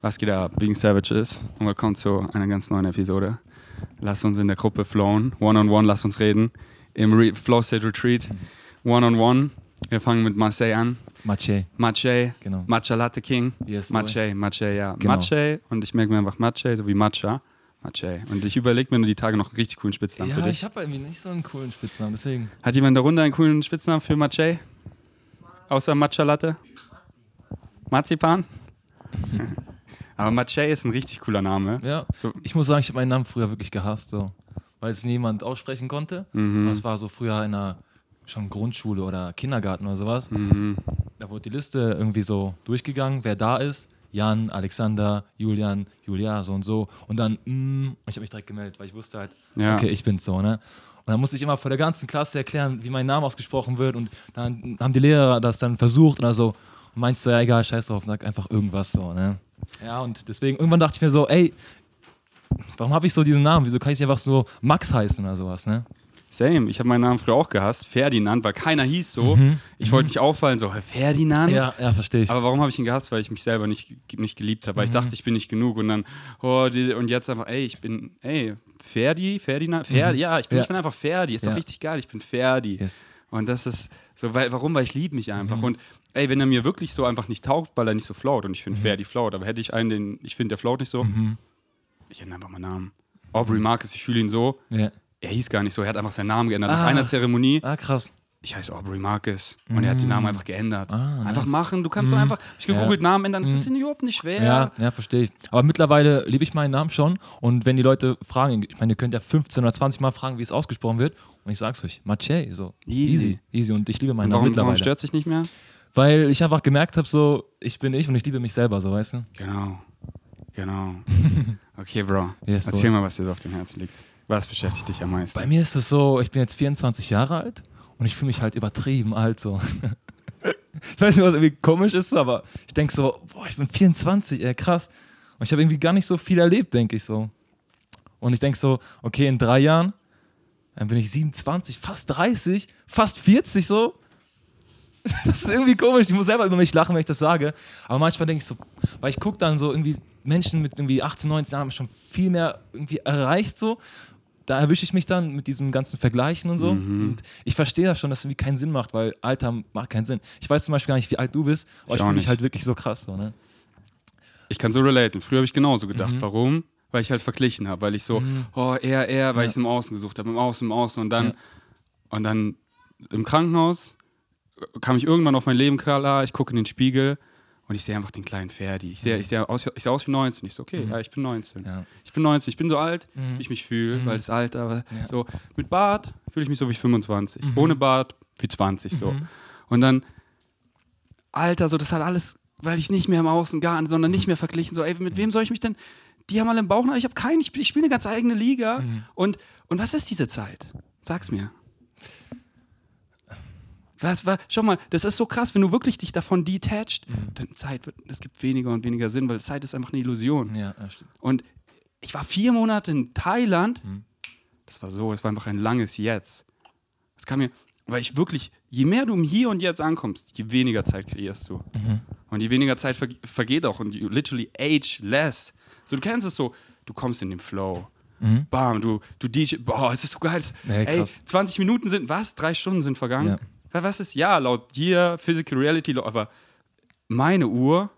Was geht ab, Wegen Savages? Und willkommen zu einer ganz neuen Episode. Lass uns in der Gruppe flowen, one-on-one, -on -one, lass uns reden. Im Re Flow State Retreat, one-on-one. -on -one. Wir fangen mit Marseille an. Mache. Mache, genau. Matcha Latte King. Yes, Mache, Mache, ja. Genau. Mache und ich merke mir einfach Mache, so wie Matcha. Mache. Und ich überlege mir nur die Tage noch einen richtig coolen Spitznamen für Ja, dich. ich habe irgendwie nicht so einen coolen Spitznamen, deswegen. Hat jemand darunter einen coolen Spitznamen für Mache? Außer Matcha Latte? Marzipan? Aber Mache ist ein richtig cooler Name. Ja, So, ich muss sagen, ich habe meinen Namen früher wirklich gehasst, so. Weil es niemand aussprechen konnte. Mhm. Das war so früher in einer schon Grundschule oder Kindergarten oder sowas. Mhm. Da wurde die Liste irgendwie so durchgegangen, wer da ist. Jan, Alexander, Julian, Julia, so und so. Und dann, mm, ich habe mich direkt gemeldet, weil ich wusste halt, Ja. okay, ich bin's so, ne? Und dann musste ich immer vor der ganzen Klasse erklären, wie mein Name ausgesprochen wird. Und dann haben die Lehrer das dann versucht oder so. Und meinst du, ja, egal, scheiß drauf, sag einfach irgendwas so, ne? Ja, und deswegen, irgendwann dachte ich mir so, ey, warum habe ich so diesen Namen? Wieso kann ich einfach so Max heißen oder sowas, ne? Same. Ich habe meinen Namen früher auch gehasst. Ferdinand, weil keiner hieß so. Mhm. Ich wollte nicht auffallen, so, Ferdinand? Ja, ja, verstehe ich. Aber warum habe ich ihn gehasst? Weil ich mich selber nicht, nicht geliebt habe. Weil Mhm. ich dachte, ich bin nicht genug. Und dann, oh, die, und jetzt einfach, ey, ich bin, ey, Ferdi, Ferdinand, Ferdi, ja, ich bin, Mhm. Ja. ich bin einfach Ferdi. Ist Ja. doch richtig geil, ich bin Ferdi. yes. Und das ist so, weil, warum? Weil ich liebe mich einfach. Mhm. Und ey, wenn er mir wirklich so einfach nicht taugt, weil er nicht so float und ich finde Ferdi float, aber hätte ich einen, den ich finde, der float nicht so, Mhm. ich ändere einfach meinen Namen. Aubrey Marcus, ich fühle ihn so. Ja. Er hieß gar nicht so, er hat einfach seinen Namen geändert. Nach Ah. einer Zeremonie, Ah, krass. ich heiße Aubrey Marcus. Und er hat den Namen einfach geändert. Ah, einfach nice. machen, du kannst so Mhm. einfach, ich gegoogelt Namen ändern, das Mhm. ist überhaupt nicht schwer. Ja, ja, verstehe ich. Aber mittlerweile liebe ich meinen Namen schon. Und wenn die Leute fragen, ich meine, ihr könnt ja 15 oder 20 Mal fragen, wie es ausgesprochen wird. Und ich sag's euch, Mache, so. Easy. Easy. Easy. Und ich liebe meinen Und Namen warum, warum mittlerweile. stört sich nicht mehr? Weil ich einfach gemerkt habe, so, ich bin ich und ich liebe mich selber, so, weißt du? Genau. Genau. Okay, Bro. Yes, Erzähl boy. mal, was dir so auf dem Herzen liegt. Was beschäftigt dich am meisten? Bei mir ist es so, ich bin jetzt 24 Jahre alt und ich fühle mich halt übertrieben alt, so. ich weiß nicht, was irgendwie komisch ist, aber ich denke so, boah, ich bin 24, ey, krass. Und ich habe irgendwie gar nicht so viel erlebt, denke ich so. Und ich denke so, okay, in drei Jahren, dann bin ich 27, fast 30, fast 40 so. Das ist irgendwie komisch. Ich muss selber über mich lachen, wenn ich das sage. Aber manchmal denke ich so, weil ich gucke dann so irgendwie Menschen mit irgendwie 18, 19 Jahren haben schon viel mehr irgendwie erreicht so. Da erwische ich mich dann mit diesem ganzen Vergleichen und so. Mhm. Und ich verstehe das schon, dass es irgendwie keinen Sinn macht, weil Alter macht keinen Sinn. Ich weiß zum Beispiel gar nicht, wie alt du bist, aber Ich ich, fühle mich halt wirklich so krass so, ne? Ich kann so relaten. Früher habe ich genauso gedacht. Mhm. Warum? Weil ich halt verglichen habe. Weil ich so, Mhm. oh, er, er, weil Ja. ich es im Außen gesucht habe. Im Außen, im Außen. Und dann, Ja. und dann im Krankenhaus kam ich irgendwann auf mein Leben klar. Ich gucke in den Spiegel und ich sehe einfach den kleinen Ferdi. Ich sehe, ich sehe, aus, ich sehe aus wie 19. Ich so, okay, Mhm. ja, ich bin 19. Ja. Ich bin 19. Ich bin so alt, Mhm. wie ich mich fühle, Mhm. weil das Alter. Aber Ja. so mit Bart fühle ich mich so wie 25. Mhm. Ohne Bart wie 20 so. Mhm. Und dann, Alter, so das hat alles, weil ich nicht mehr im Außen gar, sondern nicht mehr verglichen. So, ey, mit wem soll ich mich denn? Die haben alle im Bauch, ich habe keinen, ich, ich spiele eine ganz eigene Liga. Mhm. Und, und was ist diese Zeit? Sag's mir. Was, was, schau mal, das ist so krass, wenn du wirklich dich davon detached, Mhm. dann Zeit wird, es gibt weniger und weniger Sinn, weil Zeit ist einfach eine Illusion. Ja, ja, stimmt. Und ich war vier Monate in Thailand. Mhm. Das war so, es war einfach ein langes Jetzt. Das kam mir, weil ich wirklich, je mehr du im Hier und Jetzt ankommst, je weniger Zeit kreierst du. Mhm. Und je weniger Zeit ver vergeht auch und you literally age less. So, du kennst es so, du kommst in den Flow. Mhm. Bam, du, du DJ, boah, es ist so geil. Ja, Ey, krass. 20 Minuten sind, was? Drei Stunden sind vergangen? Ja. Wa- Was ist? Ja, laut hier, Physical Reality, aber meine Uhr,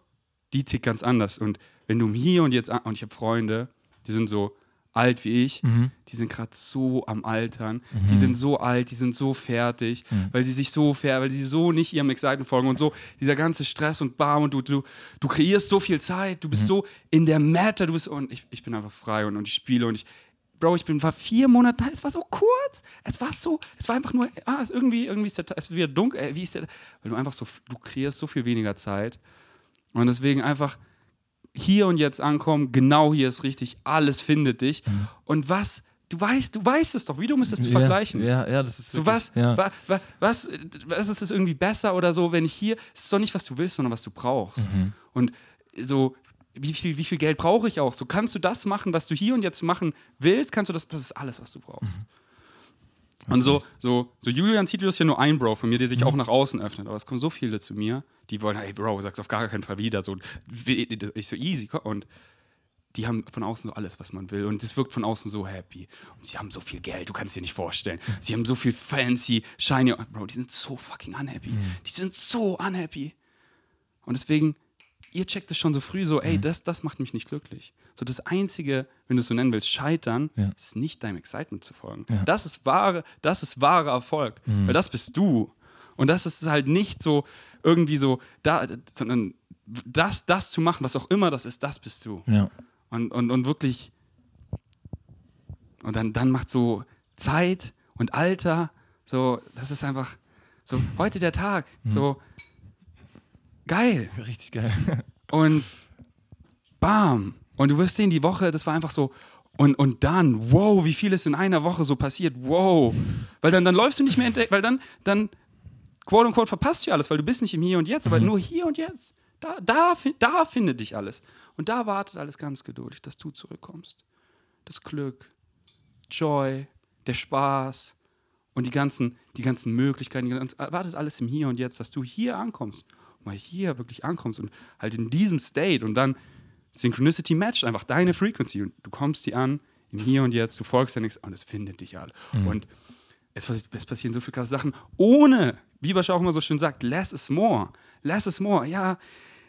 die tickt ganz anders. Und wenn du Hier und Jetzt, und ich habe Freunde, die sind so alt wie ich, Mhm. die sind gerade so am Altern, die sind so alt, die sind so fertig, Mhm. weil sie sich so fair, weil sie so nicht ihrem Excitement folgen und so dieser ganze Stress und bam und du, du, du kreierst so viel Zeit, du Mhm. bist so in der Matter, du bist und ich, ich bin einfach frei und, und ich spiele und ich, Bro, ich bin war vier Monate, da, es war so kurz, es war so, es war einfach nur, ah, es irgendwie, irgendwie ist der, es wieder dunkel, äh, wie ist der, weil du einfach so, du kreierst so viel weniger Zeit und deswegen einfach hier und jetzt ankommen, genau hier ist richtig, alles findet dich. Und was, du weißt, du weißt es doch, wie du müsstest Ja, vergleichen. Ja, ja, das ist So wirklich- was, Ja. wa, wa, was, was ist es irgendwie besser oder so, wenn ich hier, es ist doch nicht, was du willst, sondern was du brauchst. Mhm. Und so, wie viel, wie viel Geld brauche ich auch? So kannst du das machen, was du hier und jetzt machen willst, kannst du das, das ist alles, was du brauchst. Und so, so, so Julian Titel ist ja nur ein Bro von mir, der sich Mhm. auch nach außen öffnet. Aber es kommen so viele zu mir, die wollen, hey Bro, sag's auf gar keinen Fall wieder. So, ich so easy. Und die haben von außen so alles, was man will. Und es wirkt von außen so happy. Und sie haben so viel Geld, du kannst dir nicht vorstellen. Sie haben so viel fancy, shiny. Bro, die sind so fucking unhappy. Die sind so unhappy. Und deswegen, ihr checkt es schon so früh so, ey, das, das macht mich nicht glücklich. So das Einzige, wenn du es so nennen willst, Scheitern, Ja. ist nicht deinem Excitement zu folgen. Ja. Das ist wahre, das ist wahrer Erfolg. Weil das bist du. Und das ist halt nicht so irgendwie so, da, sondern das, das zu machen, was auch immer das ist, das bist du. Ja. Und, und, und wirklich, und dann, dann macht so Zeit und Alter, so, das ist einfach, so, heute der Tag, so, geil. Richtig geil. Und bam. Und du wirst sehen, die Woche, das war einfach so. Und, und dann, wow, wie viel ist in einer Woche so passiert, wow. Weil dann, dann läufst du nicht mehr entdeckt, weil dann, dann, quote unquote, verpasst du alles, weil du bist nicht im Hier und Jetzt, aber nur hier und jetzt. Da, da, da findet dich alles. Und da wartet alles ganz geduldig, dass du zurückkommst. Das Glück, Joy, der Spaß und die ganzen, die ganzen Möglichkeiten, die ganzen, wartet alles im Hier und Jetzt, dass du hier ankommst. Mal hier wirklich ankommst und halt in diesem State und dann Synchronicity matcht einfach deine Frequency und du kommst die an im Hier und Jetzt, du folgst ja nichts und es findet dich alle. Und es, es passieren so viele krasse Sachen, ohne, wie Bascha auch immer so schön sagt, less is more. Less is more. Ja,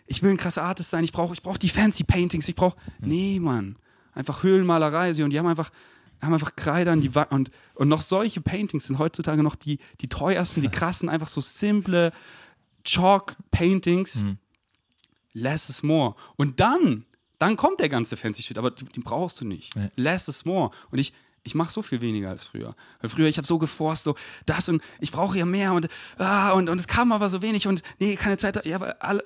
ich will ein krasser Artist sein, ich brauche ich brauch die fancy Paintings, ich brauche. Nee, Mann. Einfach Höhlenmalerei. Sie, und die haben einfach, haben einfach Kreide an die Wand. Und, und noch solche Paintings sind heutzutage noch die, die teuersten, die krassen, einfach so simple Chalk-Paintings. Less is more. Und dann, dann kommt der ganze fancy Shit, aber den brauchst du nicht. Nee. Less is more. Und ich, ich mache so viel weniger als früher. Weil früher, ich habe so geforst, so das und ich brauche ja mehr und, ah, und, und es kam aber so wenig und nee, keine Zeit. Ja, weil alle,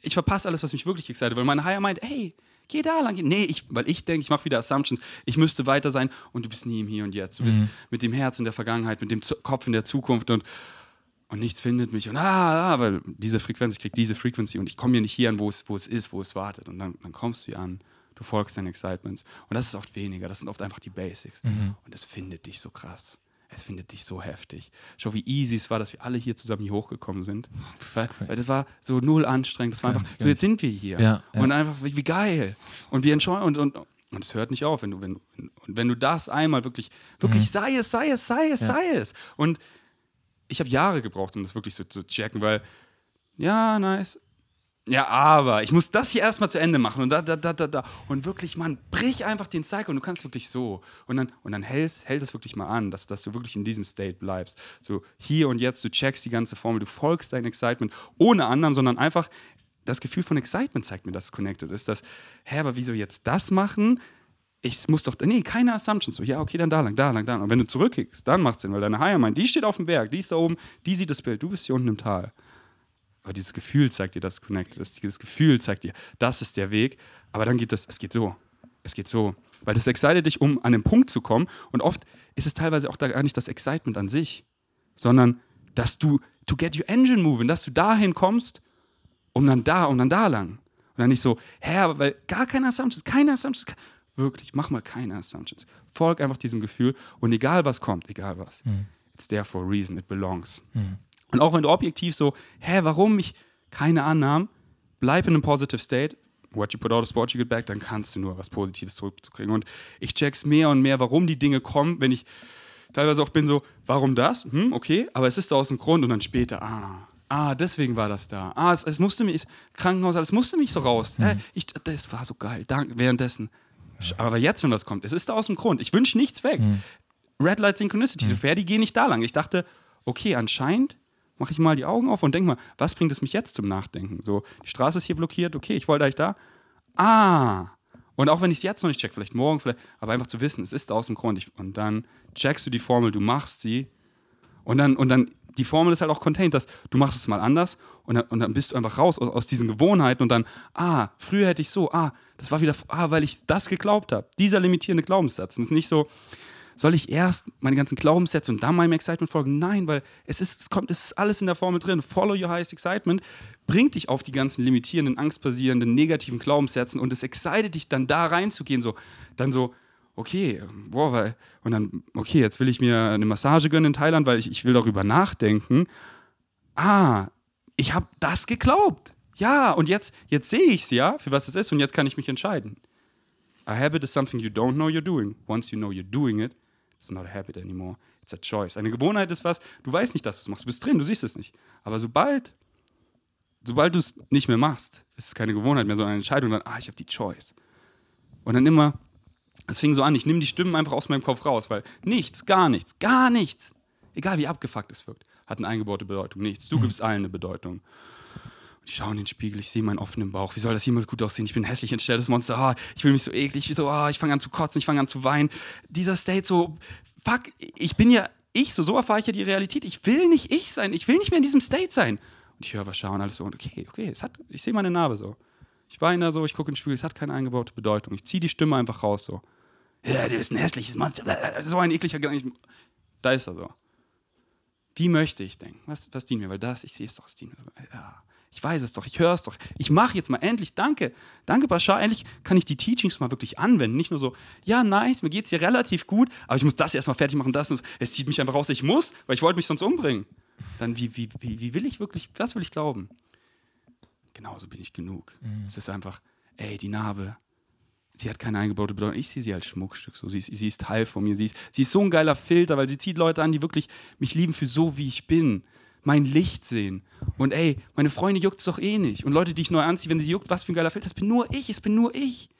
ich verpasse alles, was mich wirklich excited, weil meine Higher meint, hey, geh da lang. Nee, ich, weil ich denke, ich mache wieder Assumptions, ich müsste weiter sein und du bist nie im Hier und Jetzt. Du bist mit dem Herz in der Vergangenheit, mit dem Kopf in der Zukunft und, und nichts findet mich. Und ah, ah, weil diese Frequenz, ich krieg diese Frequency und ich komme hier nicht hier an, wo es, wo es ist, wo es wartet. Und dann, dann kommst du hier an, du folgst deinen Excitements. Und das ist oft weniger, das sind oft einfach die Basics. Und es findet dich so krass. Es findet dich so heftig. Schau, wie easy es war, dass wir alle hier zusammen hier hochgekommen sind. Weil, weil das war so null anstrengend. Das war einfach, so jetzt sind wir hier. Ja, ja. Und einfach, wie, geil. Und wir entscheiden und, und, und es hört nicht auf, wenn du, wenn, und wenn du das einmal wirklich, wirklich sei es, sei es, sei es, Ja. sei es. Und ich habe Jahre gebraucht, um das wirklich so zu checken, weil, ja, nice. Ja, aber ich muss das hier erstmal zu Ende machen und da, da, da, da, da. Und wirklich, Mann, brich einfach den Cycle und du kannst wirklich so. Und dann, und dann hältst, hält es wirklich mal an, dass, dass du wirklich in diesem State bleibst. So hier und jetzt, du checkst die ganze Formel, du folgst dein Excitement ohne anderen, sondern einfach das Gefühl von Excitement zeigt mir, dass es connected ist. Dass, hä, aber wieso jetzt das machen? Ich muss doch, nee, keine Assumptions. So, ja, okay, dann da lang, da lang, da lang. Und wenn du zurückkickst, dann macht Sinn, weil deine Higher die steht auf dem Berg, die ist da oben, die sieht das Bild, du bist hier unten im Tal. Aber dieses Gefühl zeigt dir, dass es connected ist. Dieses Gefühl zeigt dir, das ist der Weg. Aber dann geht das, es geht so. Es geht so. Weil das excited dich, um an den Punkt zu kommen. Und oft ist es teilweise auch da gar nicht das Excitement an sich, sondern dass du, to get your engine moving, dass du dahin kommst, um dann da, um dann da lang. Und dann nicht so, hä, weil gar keine Assumptions, keine Assumptions. Wirklich, mach mal keine Assumptions. Folg einfach diesem Gefühl und egal was kommt, egal was, it's there for a reason, it belongs. Und auch wenn du objektiv so, hä, warum ich keine Annahmen, bleib in einem positive state, what you put out is what you get back, dann kannst du nur was Positives zurückkriegen. Und ich check's mehr und mehr, warum die Dinge kommen, wenn ich teilweise auch bin so, warum das? Hm, okay, aber es ist aus dem Grund und dann später, ah, ah, deswegen war das da. Ah, es, es musste mich, Krankenhaus, es musste mich so raus. Hä, ich, das war so geil, danke, währenddessen. Aber jetzt, wenn das kommt, es ist da aus dem Grund. Ich wünsche nichts weg. Red Light Synchronicity, so fair, die gehen nicht da lang. Ich dachte, okay, anscheinend mache ich mal die Augen auf und denke mal, was bringt es mich jetzt zum Nachdenken? So, die Straße ist hier blockiert, okay, ich wollte eigentlich da. Ah! Und auch wenn ich es jetzt noch nicht check, vielleicht morgen, vielleicht, aber einfach zu wissen, es ist aus dem Grund. Ich, und dann checkst du die Formel, du machst sie und dann, und dann, die Formel ist halt auch contained, dass du machst es mal anders und dann, und dann bist du einfach raus aus, aus diesen Gewohnheiten und dann, ah, früher hätte ich so, ah, das war wieder, ah, weil ich das geglaubt habe. Dieser limitierende Glaubenssatz. Und es ist nicht so, soll ich erst meine ganzen Glaubenssätze und dann meinem Excitement folgen? Nein, weil es ist, es kommt, es ist alles in der Formel drin. Follow your highest excitement bringt dich auf die ganzen limitierenden, angstbasierenden, negativen Glaubenssätzen und es excited dich dann da reinzugehen, so, dann so, okay, boah, weil, und dann, okay, jetzt will ich mir eine Massage gönnen in Thailand, weil ich, ich will darüber nachdenken. Ah, ich habe das geglaubt. Ja, und jetzt, jetzt sehe ich es ja, für was es ist, und jetzt kann ich mich entscheiden. A habit is something you don't know you're doing. Once you know you're doing it, it's not a habit anymore. It's a choice. Eine Gewohnheit ist was, du weißt nicht, dass du es machst. Du bist drin, du siehst es nicht. Aber sobald, sobald du es nicht mehr machst, ist es keine Gewohnheit mehr, sondern eine Entscheidung, dann, ah, ich habe die Choice. Und dann immer, es fing so an, ich nehme die Stimmen einfach aus meinem Kopf raus, weil nichts, gar nichts, gar nichts, egal wie abgefuckt es wirkt, hat eine eingebaute Bedeutung. Nichts. Du gibst allen eine Bedeutung. Ich schaue in den Spiegel, ich sehe meinen offenen Bauch. Wie soll das jemals gut aussehen? Ich bin ein hässlich entstelltes Monster. Ah, ich fühle mich so eklig. Ich, so, ah, ich fange an zu kotzen, ich fange an zu weinen. Dieser State so, fuck, ich bin ja ich, so, so erfahre ich ja die Realität. Ich will nicht ich sein. Ich will nicht mehr in diesem State sein. Und ich höre aber schauen, alles so, und okay, okay, es hat, ich sehe meine Narbe so. Ich weine da so, ich gucke in den Spiegel, es hat keine eingebaute Bedeutung. Ich ziehe die Stimme einfach raus so. Ja, du bist ein hässliches Monster. So ein ekliger Gedanke. Da ist er so. Wie möchte ich denken? Was, was dient mir? Weil das, ich sehe es doch, es dient mir. Ja. Ich weiß es doch, ich höre es doch. Ich mache jetzt mal endlich, danke, danke Bashar, endlich kann ich die Teachings mal wirklich anwenden. Nicht nur so, ja, nice, mir geht es hier relativ gut, aber ich muss das erstmal fertig machen, das und das. Es zieht mich einfach raus, ich muss, weil ich wollte mich sonst umbringen. Dann, wie, wie, wie, wie will ich wirklich, was will ich glauben? Genauso bin ich genug. Mhm. Es ist einfach, ey, die Narbe, sie hat keine eingebaute Bedeutung. Ich sehe sie als Schmuckstück. So. Sie, ist, sie ist Teil von mir. Sie ist, sie ist so ein geiler Filter, weil sie zieht Leute an, die wirklich mich lieben für so, wie ich bin mein Licht sehen. Und ey, meine Freunde juckt es doch eh nicht. Und Leute, die ich neu anziehe, wenn sie juckt, was für ein geiler Filter, das bin nur ich, es bin nur ich.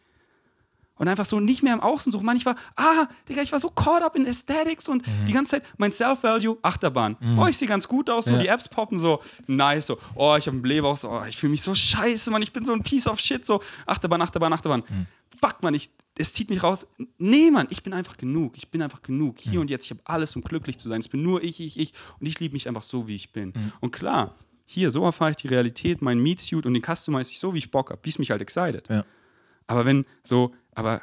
Und einfach so nicht mehr im Außen suchen. Man, ich war, ah, Digga, ich war so caught up in Aesthetics und mhm. die ganze Zeit, mein Self-Value, Achterbahn. Mhm. Oh, ich sehe ganz gut aus, so ja. die Apps poppen so, nice, so, oh, ich habe einen Blähbauch, so, oh, ich fühle mich so scheiße, Mann, ich bin so ein Piece of Shit, so, Achterbahn, Achterbahn, Achterbahn. Mhm. Fuck, man, ich, es zieht mich raus. Nee, Mann, ich bin einfach genug. Ich bin einfach genug. Hier mhm. und jetzt, ich habe alles, um glücklich zu sein. Es bin nur ich, ich, ich. Und ich liebe mich einfach so, wie ich bin. Mhm. Und klar, hier, so erfahre ich die Realität, mein Meat Suit und den customize ich so, wie ich Bock habe, wie es mich halt excited. Ja. Aber wenn so, aber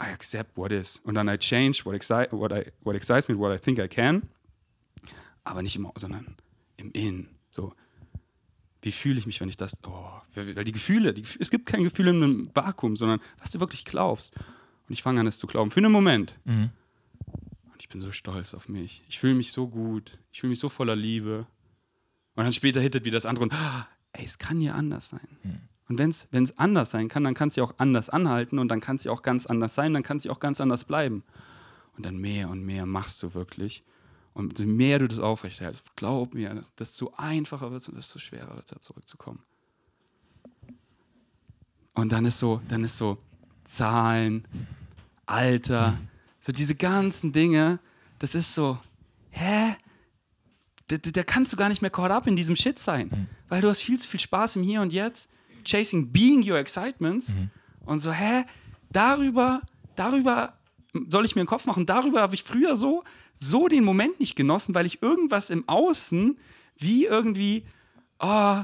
I accept what is und dann I change what, excite, what, I, what excites me, what I think I can, aber nicht im, sondern im In. So, wie fühle ich mich, wenn ich das. Oh, weil die Gefühle, die, es gibt kein Gefühl in einem Vakuum, sondern was du wirklich glaubst. Und ich fange an, es zu glauben. Für einen Moment. Mhm. Und ich bin so stolz auf mich. Ich fühle mich so gut. Ich fühle mich so voller Liebe. Und dann später hittet wie das andere und, ah, ey, es kann ja anders sein. Mhm. Und wenn es anders sein kann, dann kann es ja auch anders anhalten und dann kann es ja auch ganz anders sein, dann kann es ja auch ganz anders bleiben. Und dann mehr und mehr machst du wirklich. Und je mehr du das aufrechterhältst, glaub mir, desto einfacher wird es und desto schwerer wird es, da zurückzukommen. Und dann ist so, dann ist so Zahlen, Alter, so diese ganzen Dinge, das ist so, hä? Da, da kannst du gar nicht mehr caught up in diesem Shit sein, mhm. weil du hast viel zu viel Spaß im Hier und Jetzt, chasing being your excitements mhm. und so, hä? Darüber, darüber soll ich mir einen Kopf machen? Darüber habe ich früher so, so den Moment nicht genossen, weil ich irgendwas im Außen wie irgendwie, oh,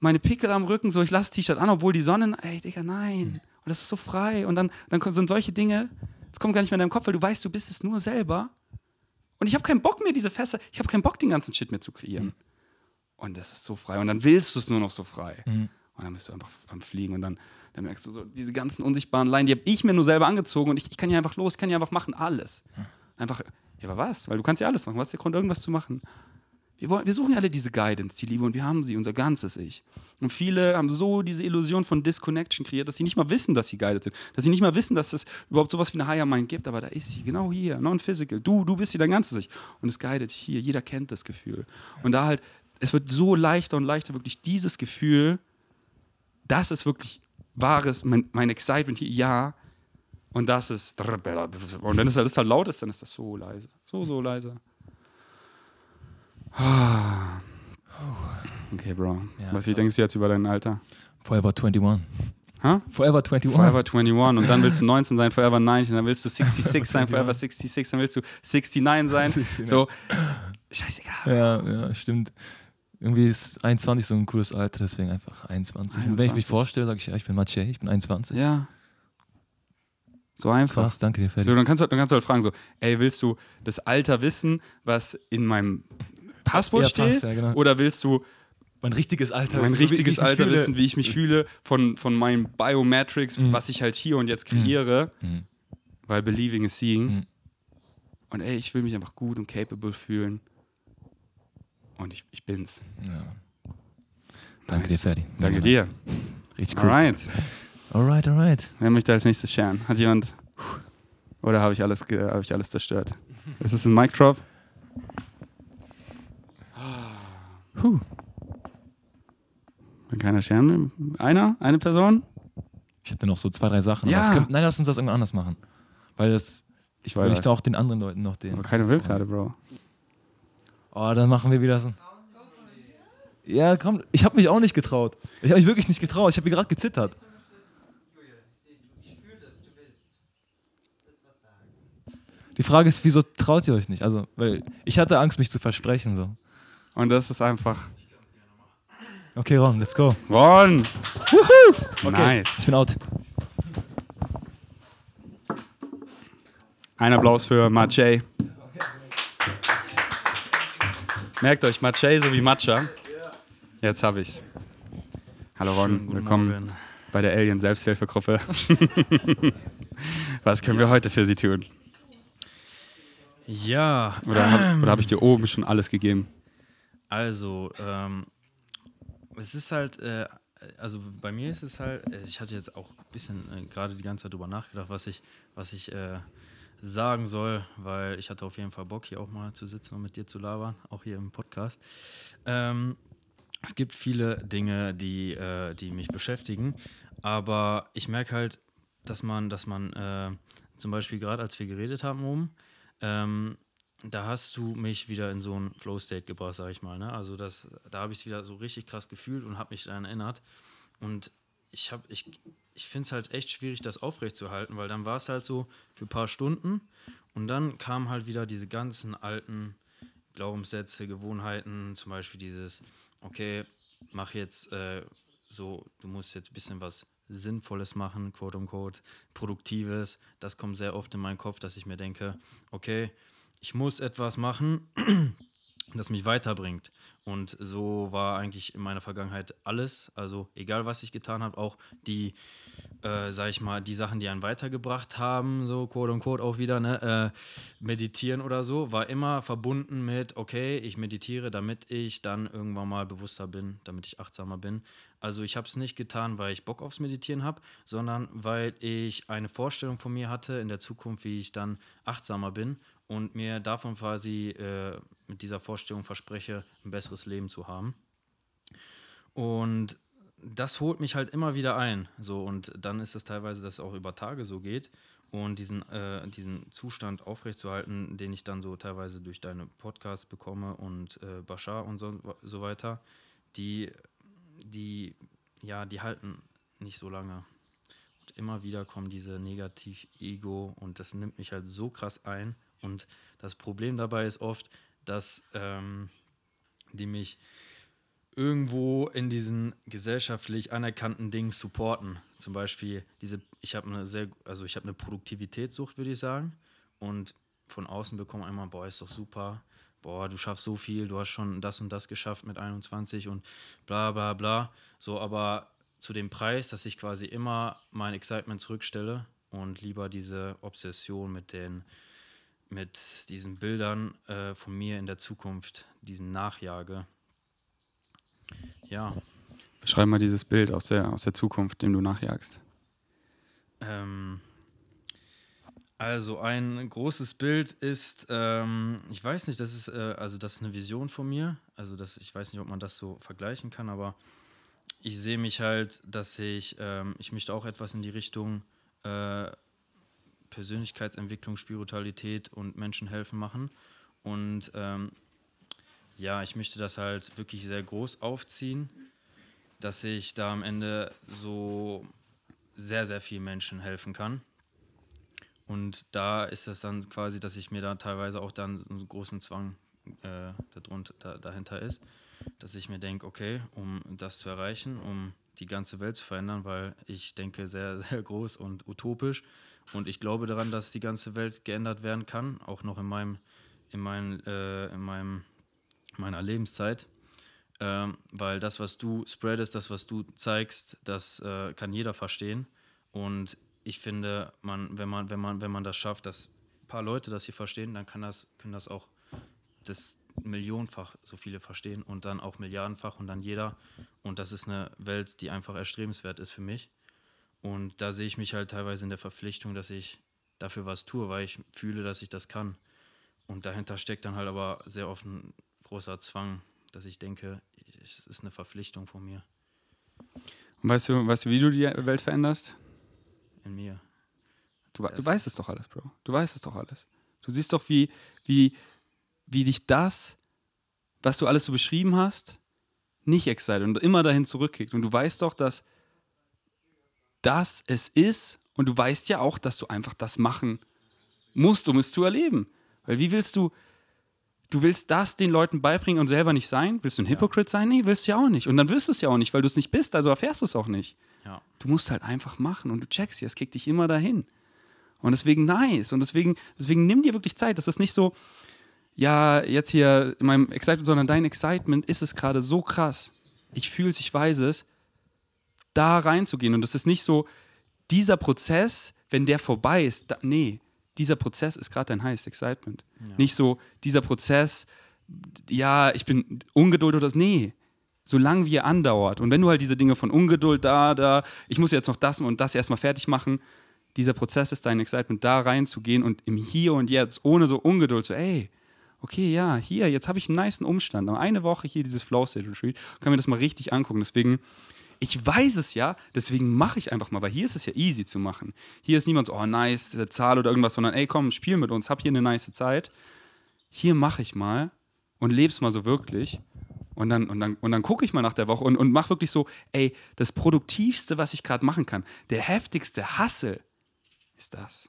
meine Pickel am Rücken, so ich lasse T-Shirt an, obwohl die Sonne, ey Digga, nein. Und das ist so frei. Und dann, dann sind solche Dinge, das kommt gar nicht mehr in deinem Kopf, weil du weißt, du bist es nur selber. Und ich habe keinen Bock mehr, diese Fässer, ich habe keinen Bock, den ganzen Shit mehr zu kreieren. Mhm. Und das ist so frei. Und dann willst du es nur noch so frei. Mhm. Und dann bist du einfach am Fliegen und dann dann merkst du so, diese ganzen unsichtbaren Leinen, die habe ich mir nur selber angezogen und ich, ich kann ja einfach los, ich kann ja einfach machen, alles. Einfach, ja, aber was? Weil du kannst ja alles machen. Was ist der Grund, irgendwas zu machen? Wir, wollen, wir suchen ja alle diese Guidance, die Liebe, und wir haben sie, unser ganzes Ich. Und viele haben so diese Illusion von Disconnection kreiert, dass sie nicht mal wissen, dass sie guided sind. Dass sie nicht mal wissen, dass es überhaupt sowas wie eine Higher Mind gibt, aber da ist sie, genau hier, non-physical. Du, du bist hier dein ganzes Ich. Und es guidet hier, jeder kennt das Gefühl. Und da halt, es wird so leichter und leichter, wirklich dieses Gefühl, das ist wirklich wahres, mein, mein Excitement hier, ja. Und das ist. Und wenn es halt, halt laut ist, dann ist das so leise. So, so leise. Okay, Bro. Ja, Was, wie denkst du jetzt über dein Alter? Forever 21. Huh? Forever 21. Forever 21. Und dann willst du 19 sein, Forever 19. Dann willst du 66 sein, Forever 66. Dann willst du 69 sein. So, scheißegal. Ja, ja, stimmt irgendwie ist 21 so ein cooles Alter, deswegen einfach 21. 21. Und wenn ich mich vorstelle, sage ich, ja, ich bin Mathieu, ich bin 21. Ja. So einfach. Krass, danke dir, Fertig. So, dann, kannst du, dann kannst du halt fragen, so, ey, willst du das Alter wissen, was in meinem Passport ja, steht? Passt, ja, genau. Oder willst du mein richtiges Alter mein richtiges Alter wissen, wie ich mich fühle, von, von meinen Biometrics, mhm. was ich halt hier und jetzt kreiere? Mhm. Weil believing is seeing. Mhm. Und ey, ich will mich einfach gut und capable fühlen. Und ich, ich bin's. Ja. Danke dir, Nice. Ferdi. Danke dir. Richtig cool. Alright. Alright, alright. Wer möchte als nächstes scheren? Hat jemand. Oder habe ich, alles hab ich alles zerstört? Ist es ein Mic Drop? Huh. Wenn keiner scheren will? Einer? Eine Person? Ich hätte noch so zwei, drei Sachen. Ja. Könnte, nein, lass uns das irgendwann anders machen. Weil das, Ich will ich da auch den anderen Leuten noch den. Aber keiner will gerade, Bro. Oh, dann machen wir wieder so. Ja, komm, ich habe mich auch nicht getraut. Ich habe mich wirklich nicht getraut. Ich habe gerade gezittert. Die Frage ist, wieso traut ihr euch nicht? Also, weil ich hatte Angst, mich zu versprechen. So. Und das ist einfach. Okay, Ron, let's go. Ron! Okay, Nice. Ich bin out. Ein Applaus für Marcey. Merkt euch, Marcey sowie Matcha. Jetzt habe ich's. Hallo Ron, willkommen Morgen. bei der Alien Selbsthilfegruppe. Was können wir heute für Sie tun? Ja, Oder habe hab ich dir oben schon alles gegeben? also, ähm, es ist halt, äh, also bei mir ist es halt, äh, ich hatte jetzt auch ein bisschen äh, gerade die ganze Zeit drüber nachgedacht, was ich, was ich äh, sagen soll, weil ich hatte auf jeden Fall Bock, hier auch mal zu sitzen und mit dir zu labern, auch hier im Podcast. Ähm, es gibt viele Dinge, die, äh, die mich beschäftigen, aber ich merke halt, dass man, dass man äh, zum Beispiel gerade als wir geredet haben oben, ähm, da hast du mich wieder in so einen Flow-State gebracht, sag ich mal. Ne? Also das, da habe ich es wieder so richtig krass gefühlt und habe mich daran erinnert. Und ich habe, ich, ich finde es halt echt schwierig, das aufrechtzuerhalten, weil dann war es halt so für ein paar Stunden und dann kamen halt wieder diese ganzen alten Glaubenssätze, Gewohnheiten, zum Beispiel dieses, okay, mach jetzt äh, so, du musst jetzt ein bisschen was Sinnvolles machen, quote unquote, Produktives. Das kommt sehr oft in meinen Kopf, dass ich mir denke, okay, ich muss etwas machen, das mich weiterbringt. Und so war eigentlich in meiner Vergangenheit alles. Also egal, was ich getan habe, auch die, äh, sag ich mal, die Sachen, die einen weitergebracht haben, so quote unquote auch wieder, ne, äh, meditieren oder so, war immer verbunden mit, okay, ich meditiere, damit ich dann irgendwann mal bewusster bin, damit ich achtsamer bin. Also ich habe es nicht getan, weil ich Bock aufs Meditieren habe, sondern weil ich eine Vorstellung von mir hatte in der Zukunft, wie ich dann achtsamer bin und mir davon quasi äh, mit dieser Vorstellung verspreche, ein besseres Leben zu haben. Und das holt mich halt immer wieder ein. So, und dann ist es teilweise, dass es auch über Tage so geht. Und diesen, äh, diesen Zustand aufrechtzuerhalten, den ich dann so teilweise durch deine Podcasts bekomme und äh, Bashar und so, so weiter, die, die, ja, die halten nicht so lange. Und immer wieder kommen diese Negativ-Ego und das nimmt mich halt so krass ein. Und das Problem dabei ist oft, dass ähm, die mich irgendwo in diesen gesellschaftlich anerkannten Dingen supporten. Zum Beispiel diese, ich habe eine sehr, also ich habe eine Produktivitätssucht, würde ich sagen. Und von außen bekommen einmal, boah, ist doch super, boah, du schaffst so viel, du hast schon das und das geschafft mit 21 und bla bla bla. So, aber zu dem Preis, dass ich quasi immer mein Excitement zurückstelle und lieber diese Obsession mit den mit diesen Bildern äh, von mir in der Zukunft, diesen Nachjage. Ja, Beschreib mal dieses Bild aus der, aus der Zukunft, dem du nachjagst. ähm, also ein großes Bild ist, ähm, ich weiß nicht, das ist, äh, also das ist eine Vision von mir. Also das, ich weiß nicht, ob man das so vergleichen kann, aber ich sehe mich halt, dass ich, ähm, ich möchte auch etwas in die Richtung äh, Persönlichkeitsentwicklung, Spiritualität und Menschen helfen machen. Und ähm, ja, ich möchte das halt wirklich sehr groß aufziehen, dass ich da am Ende so sehr, sehr vielen Menschen helfen kann. Und da ist es dann quasi, dass ich mir da teilweise auch dann einen großen Zwang äh, darunter, da, dahinter ist, dass ich mir denke, okay, um das zu erreichen, um die ganze Welt zu verändern, weil ich denke sehr, sehr groß und utopisch und ich glaube daran, dass die ganze Welt geändert werden kann, auch noch in meinem, in meinem, äh, in meinem, meiner Lebenszeit. Ähm, weil das, was du spreadest, das, was du zeigst, das äh, kann jeder verstehen. Und ich finde, man, wenn man, wenn man, wenn man das schafft, dass ein paar Leute das hier verstehen, dann kann das, können das auch das millionenfach so viele verstehen und dann auch milliardenfach und dann jeder. Und das ist eine Welt, die einfach erstrebenswert ist für mich. Und da sehe ich mich halt teilweise in der Verpflichtung, dass ich dafür was tue, weil ich fühle, dass ich das kann. Und dahinter steckt dann halt aber sehr oft ein großer Zwang, dass ich denke, es ist eine Verpflichtung von mir, Und weißt du, weißt du, wie du die Welt veränderst? in mir. Du, du weißt es doch alles, Bro. Du weißt es doch alles. Du siehst doch, wie, wie, wie dich das, was du alles so beschrieben hast, nicht excited und immer dahin zurückkickt. Und du weißt doch, dass das es ist und du weißt ja auch, dass du einfach das machen musst, um es zu erleben. Weil wie willst du, du willst das den Leuten beibringen und selber nicht sein? Willst du ein Hypocrite sein? Nee, willst du ja auch nicht. Und dann wirst du es ja auch nicht, weil du es nicht bist, also erfährst du es auch nicht. Ja. Du musst halt einfach machen und du checkst ja, es kickt dich immer dahin. Und deswegen nice. Und deswegen, deswegen nimm dir wirklich Zeit. Das ist nicht so, ja, jetzt hier in meinem Excitement, sondern dein Excitement ist es gerade so krass. Ich fühle es, ich weiß es, da reinzugehen. Und das ist nicht so, dieser Prozess, wenn der vorbei ist, da, nee, dieser Prozess ist gerade dein highest Excitement. Nicht so, dieser Prozess, ja, ich bin Ungeduld oder so. Nee, solange wie er andauert. Und wenn du halt diese Dinge von Ungeduld da, da, ich muss jetzt noch das und das erstmal fertig machen, dieser Prozess ist dein Excitement, da reinzugehen und im Hier und Jetzt, ohne so Ungeduld, so, ey, okay, ja, hier, jetzt habe ich einen niceen Umstand. Aber eine Woche hier dieses Flow State Retreat, kann mir das mal richtig angucken. Deswegen, ich weiß es ja, deswegen mache ich einfach mal, weil hier ist es ja easy zu machen. Hier ist niemand so, oh nice, Zahl oder irgendwas, sondern ey, komm, spiel mit uns, hab hier eine nice Zeit. Hier mache ich mal und leb's mal so wirklich. Und dann, und dann, und dann gucke ich mal nach der Woche und, und mache wirklich so, ey, das Produktivste, was ich gerade machen kann, der heftigste Hassel ist das.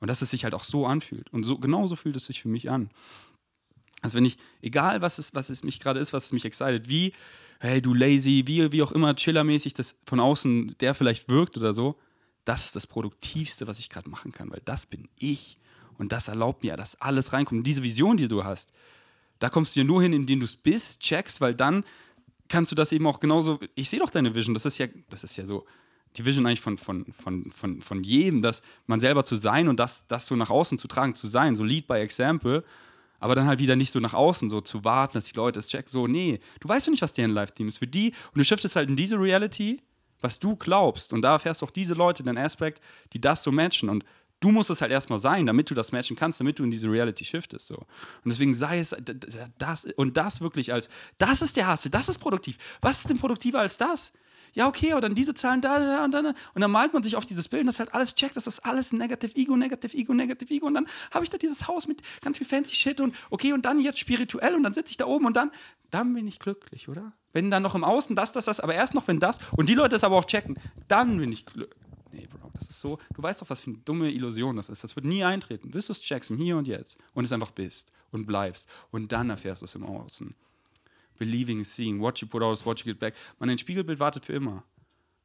Und dass es sich halt auch so anfühlt. Und so, genauso fühlt es sich für mich an. Also wenn ich, egal was es, was es mich gerade ist, was es mich excited, wie, hey, du lazy, wie, wie auch immer, chillermäßig das von außen der vielleicht wirkt oder so, das ist das Produktivste, was ich gerade machen kann, weil das bin ich. Und das erlaubt mir, dass alles reinkommt. Und diese Vision, die du hast, da kommst du ja nur hin, indem du es bist, checkst, weil dann kannst du das eben auch genauso. Ich sehe doch deine Vision. Das ist ja, das ist ja so die Vision eigentlich von, von, von, von, von jedem, dass man selber zu sein und das, das so nach außen zu tragen, zu sein, so Lead by Example, aber dann halt wieder nicht so nach außen, so zu warten, dass die Leute es checken. So, nee, du weißt ja nicht, was deren Live-Team ist. Für die, und du shiftest halt in diese Reality, was du glaubst. Und da erfährst du auch diese Leute, den Aspekt, die das so matchen. Und du musst es halt erstmal sein, damit du das matchen kannst, damit du in diese Reality shiftest. So. Und deswegen sei es das und das wirklich als, das ist der Hustle, das ist produktiv. Was ist denn produktiver als das? Ja, okay, aber dann diese Zahlen da, da, da und dann. Und dann malt man sich auf dieses Bild und das halt alles checkt, das ist alles Negative Ego, Negative Ego, Negative Ego. Und dann habe ich da dieses Haus mit ganz viel fancy Shit und okay, und dann jetzt spirituell und dann sitze ich da oben und dann, dann bin ich glücklich, oder? Wenn dann noch im Außen das, das, das, aber erst noch, wenn das und die Leute das aber auch checken, dann bin ich glücklich. Nee, Bro, das ist so, du weißt doch, was für eine dumme Illusion das ist. Das wird nie eintreten, bis du es checkst, im Hier und Jetzt und es einfach bist und bleibst. Und dann erfährst du es im Außen. Believing is seeing. What you put out is what you get back. Man, ein Spiegelbild wartet für immer.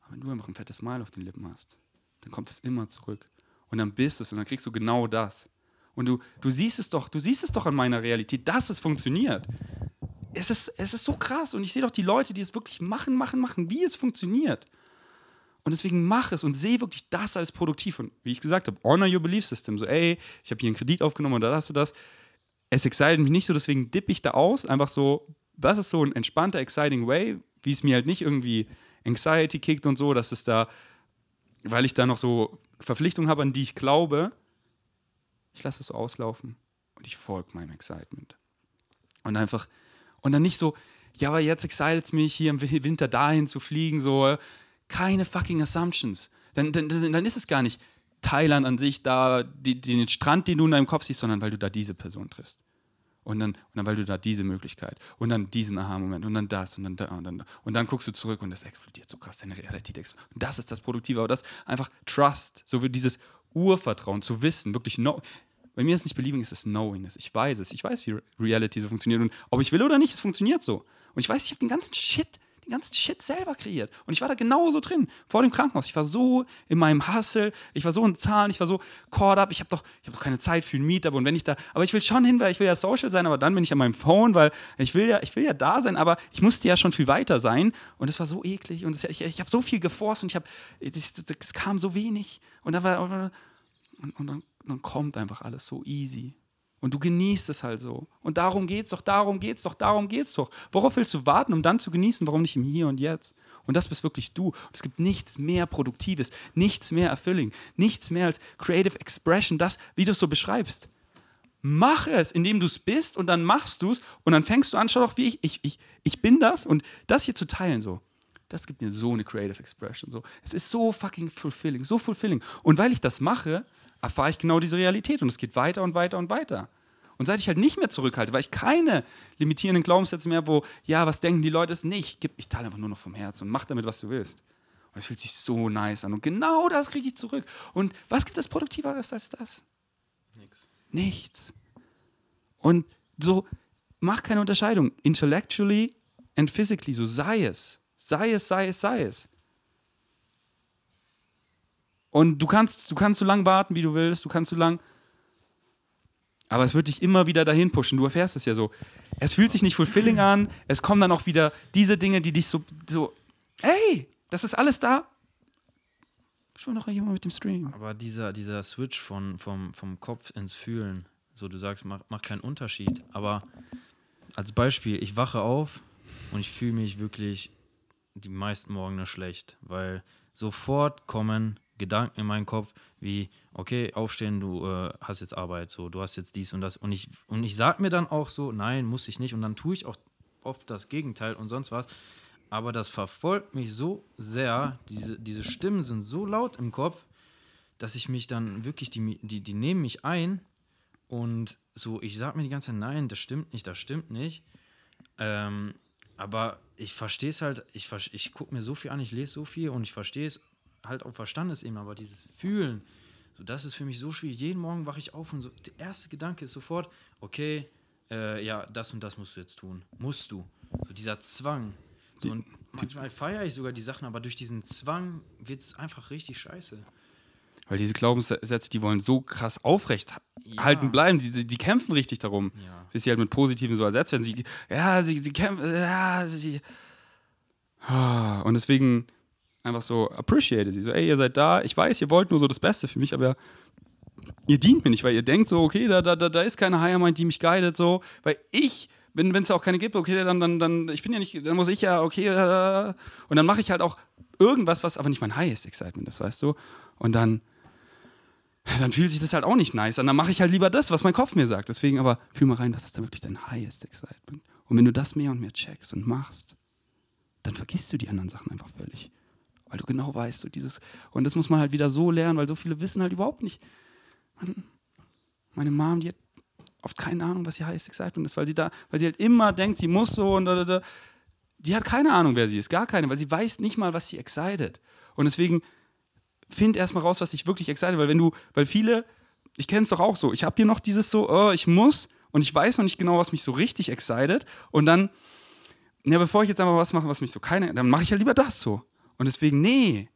Aber wenn du einfach ein fettes Smile auf den Lippen hast, dann kommt es immer zurück. Und dann bist du es und dann kriegst du genau das. Und du, du siehst es doch, du siehst es doch an meiner Realität, dass es funktioniert. Es ist, es ist so krass und ich sehe doch die Leute, die es wirklich machen, machen, machen, wie es funktioniert. Und deswegen mach es und sehe wirklich das als produktiv. Und wie ich gesagt habe, honor your belief system. So, ey, ich habe hier einen Kredit aufgenommen oder das oder das. Es excited mich nicht so, deswegen dippe ich da aus. Einfach so, das ist so ein entspannter, exciting way, wie es mir halt nicht irgendwie Anxiety kickt und so, dass es da, weil ich da noch so Verpflichtungen habe, an die ich glaube, ich lasse es so auslaufen und ich folge meinem Excitement. Und einfach, und dann nicht so, ja, aber jetzt excited es mich, hier im Wi- Winter dahin zu fliegen, so, keine fucking Assumptions. Dann, dann, dann ist es gar nicht Thailand an sich, da die, den Strand, den du in deinem Kopf siehst, sondern weil du da diese Person triffst. Und dann, und dann, weil du da diese Möglichkeit und dann diesen Aha-Moment und dann das und dann da und dann da. Und dann guckst du zurück und das explodiert so krass, deine Realität explodiert. Und das ist das Produktive, aber das einfach Trust, so wie dieses Urvertrauen, zu wissen, wirklich know. Bei mir ist nicht Believing, es ist Knowing. Es- Ich weiß es. Ich weiß, wie Re- Reality so funktioniert. Und ob ich will oder nicht, es funktioniert so. Und ich weiß, ich habe den ganzen Shit, ganzen Shit selber kreiert. Und ich war da genauso drin, vor dem Krankenhaus. Ich war so in meinem Hustle, ich war so in Zahlen, ich war so caught up. Ich habe doch, hab doch keine Zeit für ein Meetup. Und wenn ich da, aber ich will schon hin, weil ich will ja social sein, aber dann bin ich an meinem Phone, weil ich will ja, ich will ja da sein, aber ich musste ja schon viel weiter sein. Und es war so eklig. Und es, ich, ich habe so viel geforst und ich habe, es kam so wenig. Und dann war, und, und dann, dann kommt einfach alles so easy. Und du genießt es halt so. Und darum geht's doch, darum geht's doch, darum geht's doch. Worauf willst du warten, um dann zu genießen? Warum nicht im Hier und Jetzt? Und das bist wirklich du. Und es gibt nichts mehr Produktives, nichts mehr Erfülling, nichts mehr als Creative Expression, das, wie du es so beschreibst. Mach es, indem du es bist und dann machst du es und dann fängst du an, schau doch, wie ich, ich, ich, ich bin das und das hier zu teilen so. Das gibt mir so eine Creative Expression. So. Es ist so fucking fulfilling, so fulfilling. Und weil ich das mache, erfahre ich genau diese Realität und es geht weiter und weiter und weiter. Und seit ich halt nicht mehr zurückhalte, weil ich keine limitierenden Glaubenssätze mehr, wo, ja, was denken die Leute, ist nicht. Ich teile einfach nur noch vom Herzen und mach damit, was du willst. Und es fühlt sich so nice an. Und genau das kriege ich zurück. Und was gibt es Produktiveres als das? Nix. Nichts. Und so, mach keine Unterscheidung. Intellectually and physically, so sei es. Sei es, sei es, sei es. Und du kannst, du kannst so lange warten, wie du willst, du kannst so lang. Aber es wird dich immer wieder dahin pushen. Du erfährst es ja so. Es fühlt sich nicht fulfilling an. Es kommen dann auch wieder diese Dinge, die dich so, so, ey, das ist alles da. Schon noch jemand mit dem Stream. Aber dieser, dieser Switch von, vom, vom Kopf ins Fühlen, so du sagst, macht mach keinen Unterschied. Aber als Beispiel, ich wache auf und ich fühle mich wirklich die meisten Morgen schlecht, weil sofort kommen Gedanken in meinen Kopf wie, okay, aufstehen, du äh, hast jetzt Arbeit, so, du hast jetzt dies und das. Und ich, und ich sage mir dann auch so, nein, muss ich nicht. Und dann tue ich auch oft das Gegenteil und sonst was. Aber das verfolgt mich so sehr, diese, diese Stimmen sind so laut im Kopf, dass ich mich dann wirklich, die, die, die nehmen mich ein und so, ich sage mir die ganze Zeit, nein, das stimmt nicht, das stimmt nicht. Ähm, aber ich verstehe es halt, ich, ich gucke mir so viel an, ich lese so viel und ich verstehe es halt auf Verstandesebene, aber dieses Fühlen, so das ist für mich so schwierig. Jeden Morgen wache ich auf und so, der erste Gedanke ist sofort, okay, äh, ja, das und das musst du jetzt tun. Musst du. So dieser Zwang. So, und manchmal feiere ich sogar die Sachen, aber durch diesen Zwang wird es einfach richtig scheiße. Weil diese Glaubenssätze, die wollen so krass aufrecht ja. halten bleiben, die, die kämpfen richtig darum, ja. bis sie halt mit Positiven so ersetzt werden. Sie, ja, sie, sie kämpfen, ja, sie. Ah, und deswegen einfach so appreciate sie. So, ey, ihr seid da, ich weiß, ihr wollt nur so das Beste für mich, aber ihr dient mir nicht, weil ihr denkt so, okay, da, da, da ist keine Higher Mind, die mich guidet, so, weil ich, wenn es auch keine gibt, okay, dann, dann, dann, ich bin ja nicht, dann muss ich ja, okay, da, und dann mache ich halt auch irgendwas, was aber nicht mein Highest Excitement ist, weißt du? Und dann, dann fühlt sich das halt auch nicht nice an. Dann mache ich halt lieber das, was mein Kopf mir sagt. Deswegen aber fühl mal rein, das ist dann wirklich dein Highest Excitement. Und wenn du das mehr und mehr checkst und machst, dann vergisst du die anderen Sachen einfach völlig weil du genau weißt, so dieses, und das muss man halt wieder so lernen, weil so viele wissen halt überhaupt nicht. Meine Mom, die hat oft keine Ahnung, was ihr heißt Excitement ist, weil sie da, weil sie halt immer denkt, sie muss so und da, da, da. Die hat keine Ahnung, wer sie ist, gar keine, weil sie weiß nicht mal, was sie excited. Und deswegen find erstmal raus, was dich wirklich excited, weil wenn du, weil viele, ich kenne es doch auch so, ich habe hier noch dieses so, oh, ich muss und ich weiß noch nicht genau, was mich so richtig excited und dann, ja, bevor ich jetzt einfach was mache, was mich so keine, dann mache ich ja lieber das so. Und deswegen, nee,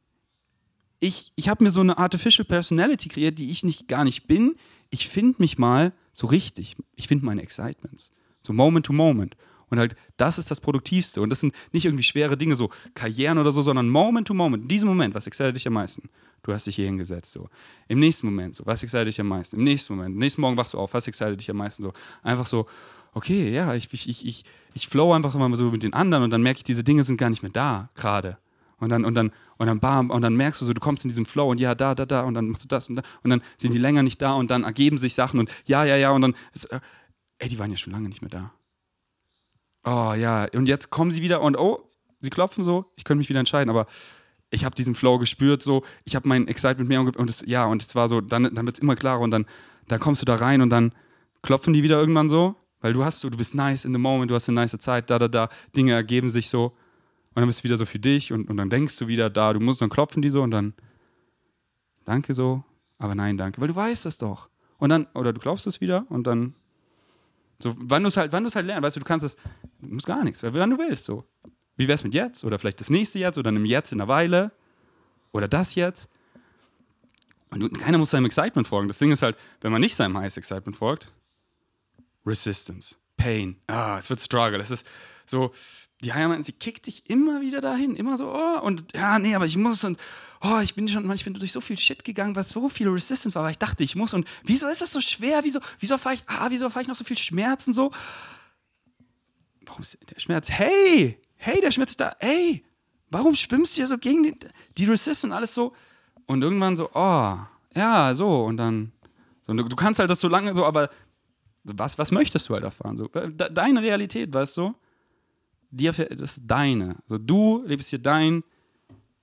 ich, ich habe mir so eine Artificial Personality kreiert, die ich nicht, gar nicht bin. Ich finde mich mal so richtig. Ich finde meine Excitements. So Moment to Moment. Und halt, das ist das Produktivste. Und das sind nicht irgendwie schwere Dinge, so Karrieren oder so, sondern Moment to Moment. In diesem Moment, was excited dich am meisten? Du hast dich hier hingesetzt, so. Im nächsten Moment, so, was excited dich am meisten? Im nächsten Moment, im nächsten Morgen wachst du auf, was excited dich am meisten? So, einfach so, okay, ja, ich, ich, ich, ich, flow einfach mal so mit den anderen und dann merke ich, diese Dinge sind gar nicht mehr da, gerade. Und dann, und dann, und dann bam, und dann merkst du so, du kommst in diesen Flow und ja, da, da, da, und dann machst du das und da, und dann sind die länger nicht da und dann ergeben sich Sachen und ja, ja, ja, und dann, ist, äh, ey, die waren ja schon lange nicht mehr da. Oh ja, und jetzt kommen sie wieder und oh, sie klopfen so, ich könnte mich wieder entscheiden, aber ich habe diesen Flow gespürt, so, ich habe mein Excitement mehr und es, ja, und es war so, dann, dann wird es immer klarer und dann, dann kommst du da rein und dann klopfen die wieder irgendwann so, weil du hast so, du bist nice in the moment, du hast eine nice Zeit, da, da, da, Dinge ergeben sich so und dann bist du wieder so für dich und, und dann denkst du wieder da, du musst dann klopfen die so und dann danke so, aber nein, danke, weil du weißt es doch. Und dann, oder du glaubst es wieder und dann, so, wann du es halt, halt lernst, weißt du, du kannst es, du musst gar nichts, wann du willst, so. Wie wär's mit jetzt? Oder vielleicht das nächste jetzt oder einem Jetzt in einer Weile? Oder das jetzt? Und du, keiner muss seinem Excitement folgen. Das Ding ist halt, wenn man nicht seinem Highest Excitement folgt, Resistance, Pain, ah, es wird Struggle. Es ist so, die Heimat, sie kickt dich immer wieder dahin, immer so, oh, und ja, nee, aber ich muss und oh, ich bin schon, ich bin durch so viel Shit gegangen, was so viel Resistance war, weil ich dachte, ich muss und wieso ist das so schwer? Wieso, wieso fahre ich, ah, wieso fahre ich noch so viel Schmerzen so? Warum ist der Schmerz? Hey, hey, der Schmerz ist da, hey, warum schwimmst du hier so gegen die, die Resistance und alles so? Und irgendwann so, oh, ja, so, und dann, so, und du, du kannst halt das so lange so, aber was, was möchtest du halt erfahren? So, deine Realität, weißt du? Dir, das ist deine. Also du lebst hier dein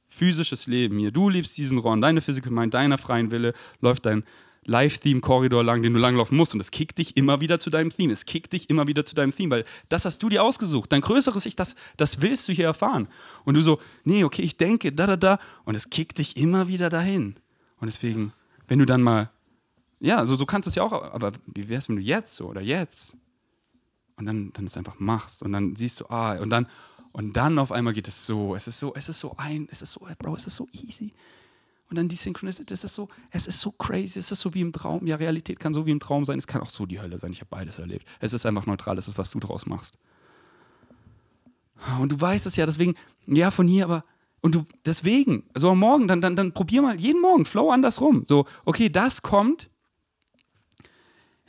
physisches Leben hier. Du lebst diesen Ron, deine Physical Mind, deiner freien Wille, läuft dein Live-Theme-Korridor lang, den du langlaufen musst. Und das kickt dich immer wieder zu deinem Theme. Es kickt dich immer wieder zu deinem Theme, weil das hast du dir ausgesucht. Dein größeres Ich, das, das willst du hier erfahren. Und du so, nee, okay, ich denke, da, da, da. Und es kickt dich immer wieder dahin. Und deswegen, wenn du dann mal, ja, so, so kannst du es ja auch, aber wie wär's, wenn du jetzt so oder jetzt und dann, dann es einfach machst und dann siehst du, ah, und dann, und dann auf einmal geht es so, es ist so, es ist so ein, es ist so, Bro, es ist so easy. Und dann die Synchronicity, es ist so, es ist so crazy, es ist so wie im Traum. Ja, Realität kann so wie im Traum sein, es kann auch so die Hölle sein. Ich habe beides erlebt. Es ist einfach neutral, es ist, was du draus machst. Und du weißt es ja, deswegen, ja, von hier, aber, und du, deswegen, so am Morgen, dann, dann, dann probier mal jeden Morgen, flow andersrum. So, okay, das kommt,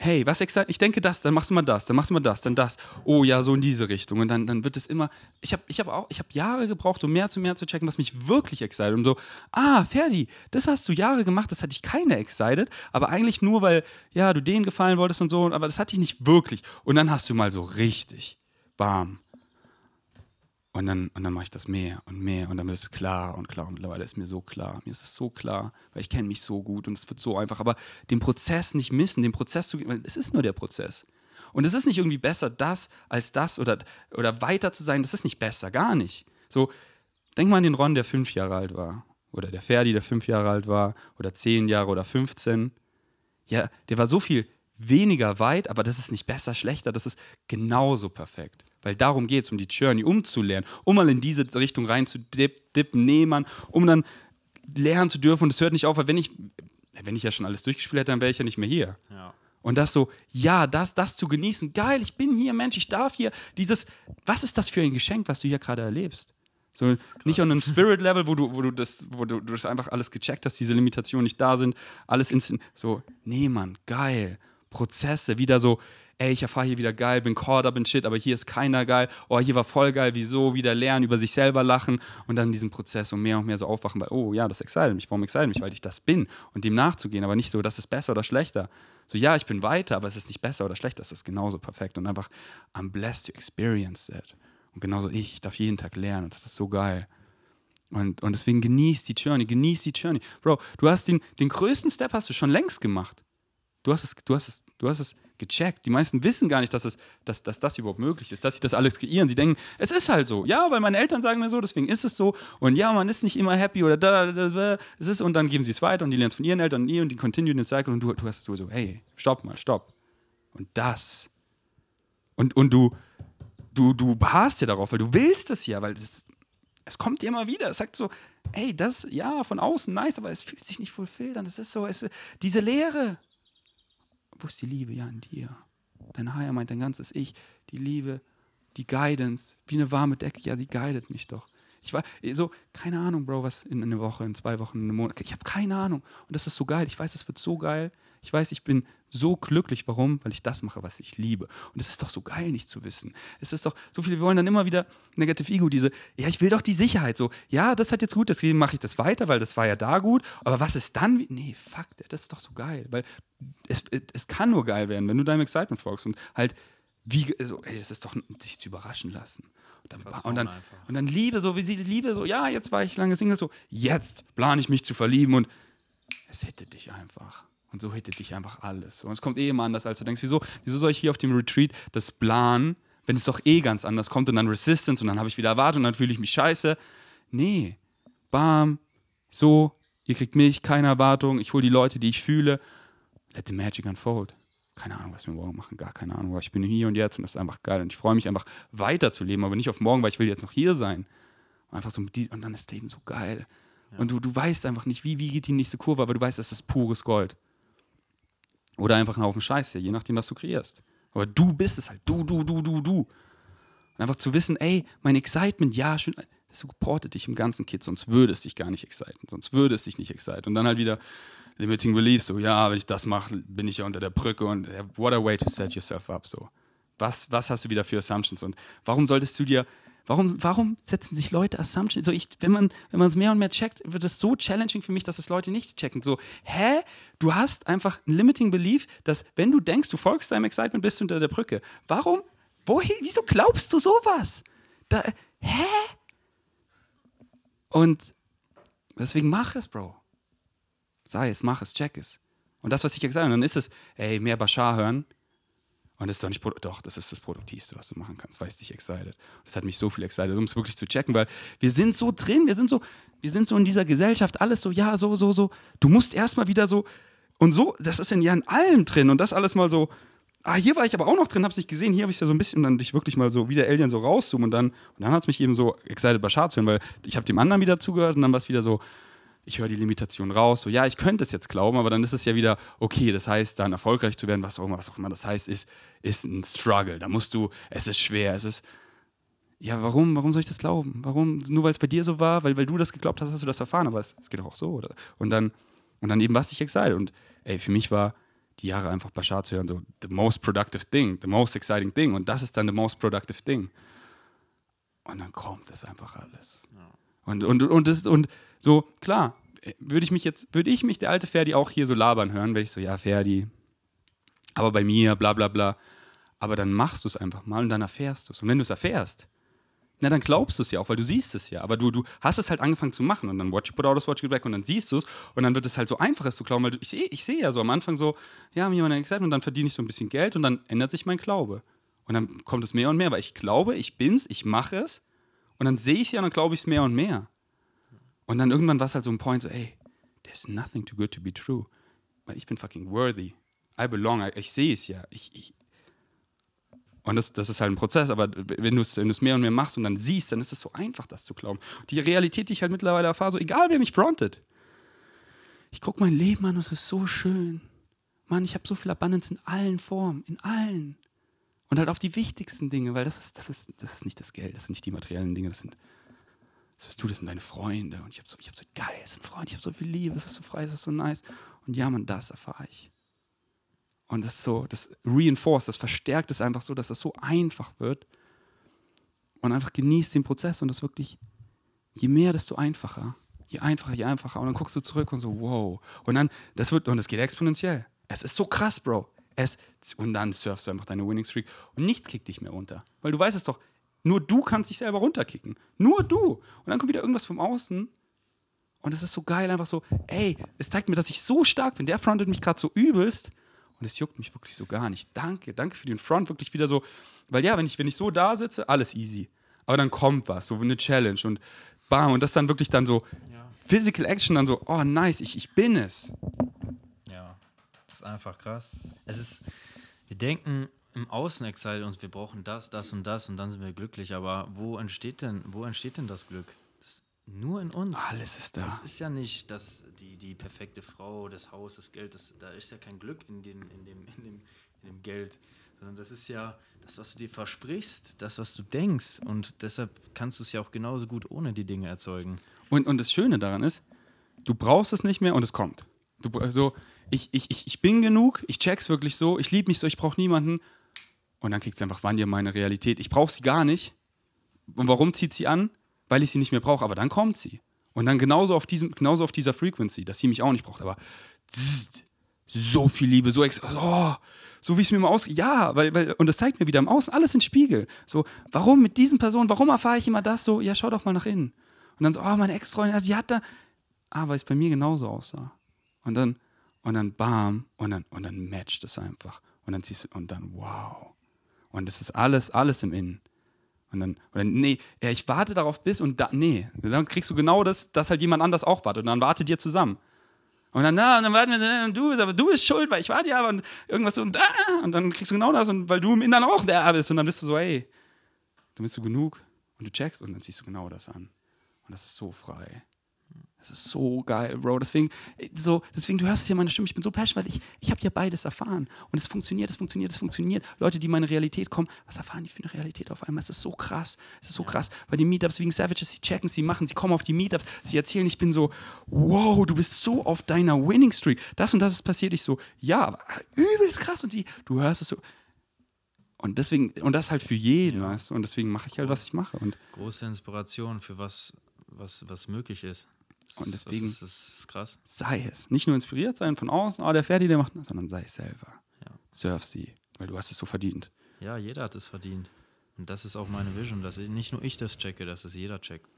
hey, was exakt, ich denke das, dann machst du mal das, dann machst du mal das, dann das. Oh ja, so in diese Richtung. Und dann, dann wird es immer, ich habe ich hab auch, ich habe Jahre gebraucht, um mehr zu mehr zu checken, was mich wirklich excited. Und so, ah, Ferdi, das hast du Jahre gemacht, das hat dich keine excited, aber eigentlich nur, weil, ja, du denen gefallen wolltest und so, aber das hat dich nicht wirklich. Und dann hast du mal so richtig, bam, und dann, und dann mache ich das mehr und mehr und dann wird es klar und klar. Und mittlerweile ist mir so klar. Mir ist es so klar, weil ich kenne mich so gut und es wird so einfach. Aber den Prozess nicht missen, den Prozess zu weil es ist nur der Prozess. Und es ist nicht irgendwie besser, das als das oder, oder weiter zu sein. Das ist nicht besser, gar nicht. So, denk mal an den Ron, der fünf Jahre alt war. Oder der Ferdi, der fünf Jahre alt war. Oder zehn Jahre oder 15. Ja, der war so viel weniger weit, aber das ist nicht besser, schlechter. Das ist genauso perfekt. Weil darum geht es, um die Journey, um zu lernen, um mal in diese Richtung rein zu dippen, nehmen, um dann lernen zu dürfen. Und es hört nicht auf, weil wenn ich, wenn ich ja schon alles durchgespielt hätte, dann wäre ich ja nicht mehr hier. Ja. Und das so, ja, das, das zu genießen, geil, ich bin hier, Mensch, ich darf hier, dieses, was ist das für ein Geschenk, was du hier gerade erlebst? So, nicht an einem Spirit-Level, wo du, wo du das, wo du, du das einfach alles gecheckt hast, diese Limitationen nicht da sind, alles instant, so, nee, Mann, geil. Prozesse, wieder so, ey, ich erfahre hier wieder geil, bin caught up in shit, aber hier ist keiner geil, oh, hier war voll geil, wieso, wieder lernen, über sich selber lachen und dann diesen Prozess und mehr und mehr so aufwachen, weil, oh ja, das excited mich, warum excited mich, weil ich das bin und dem nachzugehen, aber nicht so, das ist besser oder schlechter. So, ja, ich bin weiter, aber es ist nicht besser oder schlechter, es ist genauso perfekt und einfach, I'm blessed to experience that. Und genauso ich, ich darf jeden Tag lernen und das ist so geil. Und, und deswegen genieß die Journey, genieß die Journey. Bro, du hast den, den größten Step hast du schon längst gemacht. Du hast es, du hast es, du hast es gecheckt. Die meisten wissen gar nicht, dass, es, dass, dass das überhaupt möglich ist, dass sie das alles kreieren. Sie denken, es ist halt so. Ja, weil meine Eltern sagen mir so, deswegen ist es so. Und ja, man ist nicht immer happy oder da, da, da, es ist und dann geben sie es weiter und die lernen es von ihren Eltern und ihr und die continue den Cycle und du, du hast du so, hey, stopp mal, stopp. Und das. Und, und du, du, du beharrst ja darauf, weil du willst es ja, weil das, es kommt dir immer wieder. Es sagt so, hey, das, ja, von außen nice, aber es fühlt sich nicht fulfilled an. Es ist so, es, diese Leere wo ist die Liebe? Ja, in dir. Dein Higher meint dein ganzes Ich. Die Liebe, die Guidance, wie eine warme Decke. Ja, sie guidet mich doch. Ich war so, keine Ahnung, Bro, was in einer Woche, in zwei Wochen, in einem Monat. Ich habe keine Ahnung. Und das ist so geil. Ich weiß, es wird so geil. Ich weiß, ich bin so glücklich. Warum? Weil ich das mache, was ich liebe. Und es ist doch so geil, nicht zu wissen. Es ist doch so viele, wir wollen dann immer wieder Negative Ego, diese, ja, ich will doch die Sicherheit. So, ja, das hat jetzt gut, deswegen mache ich das weiter, weil das war ja da gut. Aber was ist dann? Nee, fuck, das ist doch so geil. Weil es, es kann nur geil werden, wenn du deinem Excitement folgst und halt, wie, so, ey, das ist doch sich zu überraschen lassen. Und dann, und dann, und dann, Liebe, so wie sie Liebe, so, ja, jetzt war ich lange Single, so, jetzt plane ich mich zu verlieben und es hätte dich einfach. Und so hittet dich einfach alles. Und es kommt eh immer anders, als du denkst, wieso, wieso soll ich hier auf dem Retreat das planen, wenn es doch eh ganz anders kommt und dann Resistance und dann habe ich wieder Erwartung und dann fühle ich mich scheiße. Nee, bam, so, ihr kriegt mich, keine Erwartung, ich hole die Leute, die ich fühle. Let the magic unfold. Keine Ahnung, was wir morgen machen, gar keine Ahnung, aber ich bin hier und jetzt und das ist einfach geil und ich freue mich einfach weiterzuleben, aber nicht auf morgen, weil ich will jetzt noch hier sein. Und einfach so und dann ist das Leben so geil. Ja. Und du, du weißt einfach nicht, wie, wie geht die nächste Kurve, aber du weißt, das ist pures Gold. Oder einfach ein Haufen Scheiße, je nachdem, was du kreierst. Aber du bist es halt, du, du, du, du, du. Und einfach zu wissen, ey, mein Excitement, ja, schön, das supportet dich im ganzen Kit, sonst würde es dich gar nicht exciten, sonst würde es dich nicht exciten. Und dann halt wieder, Limiting Beliefs, so, ja, wenn ich das mache, bin ich ja unter der Brücke und what a way to set yourself up, so. Was, was hast du wieder für Assumptions und warum solltest du dir, warum, warum setzen sich Leute Assumptions, so ich, wenn man, wenn man es mehr und mehr checkt, wird es so challenging für mich, dass es Leute nicht checken, so, hä, du hast einfach ein Limiting Belief, dass wenn du denkst, du folgst deinem Excitement, bist du unter der Brücke. Warum, woher, wieso glaubst du sowas? Da, hä? Und deswegen mach es, Bro sei es, mach es, check es. Und das, was ich gesagt habe, dann ist es, ey, mehr Bashar hören. Und das ist doch nicht, doch, das ist das Produktivste, was du machen kannst, weil es dich excited. Das hat mich so viel excited, um es wirklich zu checken, weil wir sind so drin, wir sind so, wir sind so in dieser Gesellschaft, alles so, ja, so, so, so. Du musst erstmal wieder so, und so, das ist in ja in allem drin und das alles mal so, ah, hier war ich aber auch noch drin, hab's nicht gesehen, hier habe ich ja so ein bisschen dann dich wirklich mal so wie der Alien so rauszoomen und dann, und dann hat es mich eben so excited, Bashar zu hören, weil ich habe dem anderen wieder zugehört und dann war es wieder so, ich höre die Limitation raus, so ja, ich könnte es jetzt glauben, aber dann ist es ja wieder, okay, das heißt, dann erfolgreich zu werden, was auch immer, was auch immer das heißt, ist, ist ein Struggle. Da musst du, es ist schwer, es ist, ja, warum, warum soll ich das glauben? Warum? Nur weil es bei dir so war, weil, weil du das geglaubt hast, hast du das erfahren, aber es, es geht doch auch so, oder? Und dann, und dann eben was ich excited. Und ey, für mich war die Jahre einfach Bashar zu hören, so the most productive thing, the most exciting thing. Und das ist dann the most productive thing. Und dann kommt es einfach alles. Ja. Und, und, und, das, und so, klar, würde ich mich jetzt, würde ich mich, der alte Ferdi, auch hier so labern hören, wenn ich so, ja, Ferdi, aber bei mir, bla bla bla. Aber dann machst du es einfach mal und dann erfährst du es. Und wenn du es erfährst, na, dann glaubst du es ja auch, weil du siehst es ja. Aber du, du hast es halt angefangen zu machen und dann watch it, put out, watch it back und dann siehst du es und dann wird es halt so einfach, es zu glauben, weil du, ich sehe ich seh ja so am Anfang so, ja, mir jemand gesagt und dann verdiene ich so ein bisschen Geld und dann ändert sich mein Glaube. Und dann kommt es mehr und mehr, weil ich glaube, ich bin's, ich mache es und dann sehe ich es ja und dann glaube ich es mehr und mehr. Und dann irgendwann war es halt so ein Point, so, ey, there's nothing too good to be true. Weil ich bin fucking worthy. I belong. Ich, ich sehe es ja. Ich, ich und das, das ist halt ein Prozess, aber wenn du es wenn mehr und mehr machst und dann siehst, dann ist es so einfach, das zu glauben. Die Realität, die ich halt mittlerweile erfahre, so egal wer mich frontet. Ich gucke mein Leben an und es ist so schön. Mann, ich habe so viel Abundance in allen Formen, in allen. Und halt auf die wichtigsten Dinge, weil das ist, das ist, das ist nicht das Geld, das sind nicht die materiellen Dinge, das sind was bist du, das sind deine Freunde. Und ich habe so, ich hab so, geil, es sind Freunde, ich habe so viel Liebe, es ist so frei, es ist so nice. Und ja, man, das erfahre ich. Und das so, das reinforced, das verstärkt es einfach so, dass es so einfach wird. Und einfach genießt den Prozess und das wirklich, je mehr, desto einfacher. Je einfacher, je einfacher. Und dann guckst du zurück und so, wow. Und dann, das wird, und das geht exponentiell. Es ist so krass, Bro. Es, und dann surfst du einfach deine Winning Streak und nichts kickt dich mehr runter. Weil du weißt es doch, nur du kannst dich selber runterkicken. Nur du. Und dann kommt wieder irgendwas vom Außen. Und es ist so geil, einfach so, ey, es zeigt mir, dass ich so stark bin. Der frontet mich gerade so übelst. Und es juckt mich wirklich so gar nicht. Danke, danke für den Front. Wirklich wieder so, weil ja, wenn ich, wenn ich so da sitze, alles easy. Aber dann kommt was, so eine Challenge und bam. Und das dann wirklich dann so, ja. Physical Action, dann so, oh nice, ich, ich bin es. Ja, das ist einfach krass. Es ist, wir denken, im Außen excited uns, wir brauchen das, das und das und dann sind wir glücklich. Aber wo entsteht denn, wo entsteht denn das Glück? Das nur in uns. Alles ist da. Das ist ja nicht das, die, die perfekte Frau, das Haus, das Geld, das, da ist ja kein Glück in, den, in, dem, in, dem, in dem Geld, sondern das ist ja das, was du dir versprichst, das, was du denkst. Und deshalb kannst du es ja auch genauso gut ohne die Dinge erzeugen. Und, und das Schöne daran ist, du brauchst es nicht mehr und es kommt. Du, also, ich, ich, ich, ich bin genug, ich check's wirklich so, ich liebe mich so, ich brauche niemanden und dann kriegt sie einfach wann meine Realität. Ich brauche sie gar nicht. Und warum zieht sie an? Weil ich sie nicht mehr brauche. Aber dann kommt sie. Und dann genauso auf, diesem, genauso auf dieser Frequency, dass sie mich auch nicht braucht. Aber zzzt, so viel Liebe, so ex oh, so wie es mir immer aus. Ja, weil, weil, und das zeigt mir wieder im Außen alles in Spiegel. So, warum mit diesen Personen, warum erfahre ich immer das so? Ja, schau doch mal nach innen. Und dann so, oh, meine Ex-Freundin, die hat da. Ah, weil es bei mir genauso aussah. Und dann, und dann bam, und dann, und dann matcht es einfach. Und dann ziehst du, und dann wow. Und das ist alles, alles im Innen. Und dann, oder nee, ja, ich warte darauf bis und da, nee, dann kriegst du genau das, dass halt jemand anders auch wartet und dann wartet ihr zusammen. Und dann, na, und dann warten wir, du bist, aber du bist schuld, weil ich war dir aber und irgendwas so und da. Und dann kriegst du genau das und weil du im Inneren auch der bist. Und dann bist du so, ey, du bist du genug und du checkst und dann ziehst du genau das an. Und das ist so frei. Das ist so geil, Bro. Deswegen, äh, so, deswegen, du hörst ja meine Stimme, ich bin so passionate, weil ich, ich habe dir beides erfahren. Und es funktioniert, es funktioniert, es funktioniert. Leute, die meine Realität kommen, was erfahren die für eine Realität auf einmal? Es ist so krass. Es ist so krass. Bei den Meetups wegen Savages, sie checken, sie machen, sie kommen auf die Meetups, sie erzählen, ich bin so, wow, du bist so auf deiner Winning Streak. Das und das ist passiert. Ich so, ja, übelst krass. Und die, du hörst es so. Und deswegen, und das halt für jeden, weißt du? Und deswegen mache ich halt, was ich mache. Und Große Inspiration für was, was, was möglich ist. Und deswegen- Das ist, das ist krass. sei es. Nicht nur inspiriert sein von außen, oh, der Ferdi, der macht das, sondern sei es selber. Ja. Surf sie, weil du hast es so verdient. Ja, jeder hat es verdient. Und das ist auch meine Vision, dass ich, nicht nur ich das checke, dass es jeder checkt.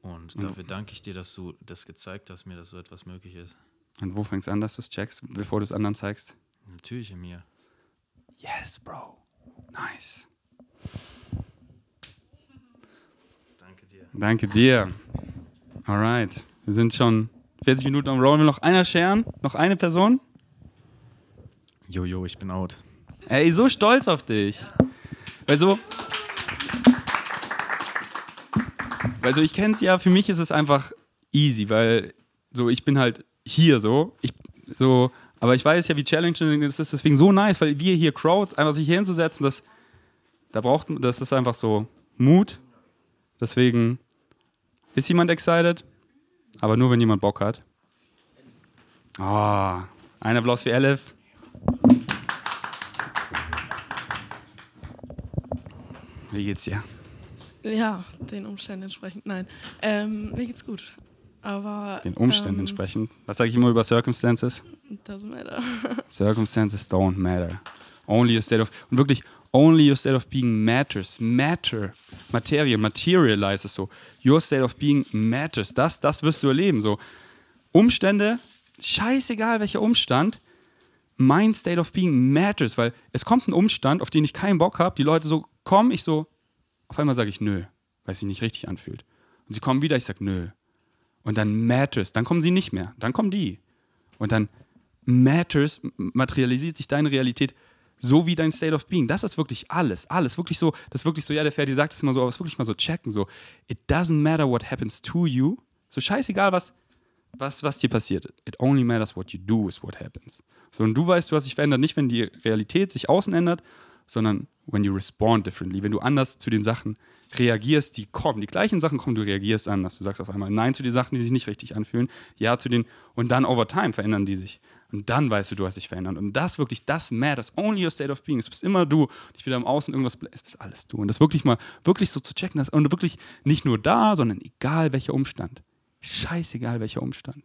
Und Ja. dafür danke ich dir, dass du das gezeigt hast, mir, dass so etwas möglich ist. Und wo fängst du an, dass du es checkst, bevor du es anderen zeigst? Natürlich in mir. Yes, Bro. Nice. Danke dir. Danke dir. Alright. Wir sind schon 40 Minuten am Rollen. Will noch einer scheren? Noch eine Person? Jojo, ich bin out. Ey, so stolz auf dich. Weil so. Weil so, ich kenne es ja, für mich ist es einfach easy, weil so, ich bin halt hier so. Ich, so aber ich weiß ja, wie challenging das ist, deswegen so nice, weil wir hier Crowd, einfach sich hier hinzusetzen, das, da braucht, das ist einfach so Mut. Deswegen ist jemand excited, aber nur, wenn jemand Bock hat. Ah, ein Applaus für Elif. Wie geht's dir? Ja, den Umständen entsprechend. Nein, ähm, mir geht's gut. Aber Den Umständen ähm, entsprechend. Was sage ich immer über Circumstances? Doesn't matter. Circumstances don't matter. Only your state of. Und wirklich, only your state of being matters. Matter. Materie, materializes so. Your state of being matters. Das, das wirst du erleben. So. Umstände, scheißegal welcher Umstand, mein state of being matters, weil es kommt ein Umstand, auf den ich keinen Bock habe. Die Leute so kommen, ich so, auf einmal sage ich nö, weil es sich nicht richtig anfühlt. Und sie kommen wieder, ich sage nö. Und dann matters, dann kommen sie nicht mehr. Dann kommen die. Und dann matters, materialisiert sich deine Realität so wie dein State of Being. Das ist wirklich alles, alles. Wirklich so, das ist wirklich so, ja, der Ferdi sagt es immer so, aber es wirklich mal so checken, so, it doesn't matter what happens to you. So scheißegal, was, was, was dir passiert. It only matters what you do is what happens. So, und du weißt, du hast dich verändert, nicht wenn die Realität sich außen ändert, sondern when you respond differently. Wenn du anders zu den Sachen reagierst, die kommen, die gleichen Sachen kommen, du reagierst anders. Du sagst auf einmal Nein zu den Sachen, die sich nicht richtig anfühlen, Ja zu den, und dann over time verändern die sich. Und dann weißt du, du hast dich verändert. Und das wirklich, das matters. Only your state of being. Es bist immer du. Nicht wieder im Außen irgendwas, es bist alles du. Und das wirklich mal, wirklich so zu checken, dass, und wirklich nicht nur da, sondern egal welcher Umstand. Scheißegal welcher Umstand.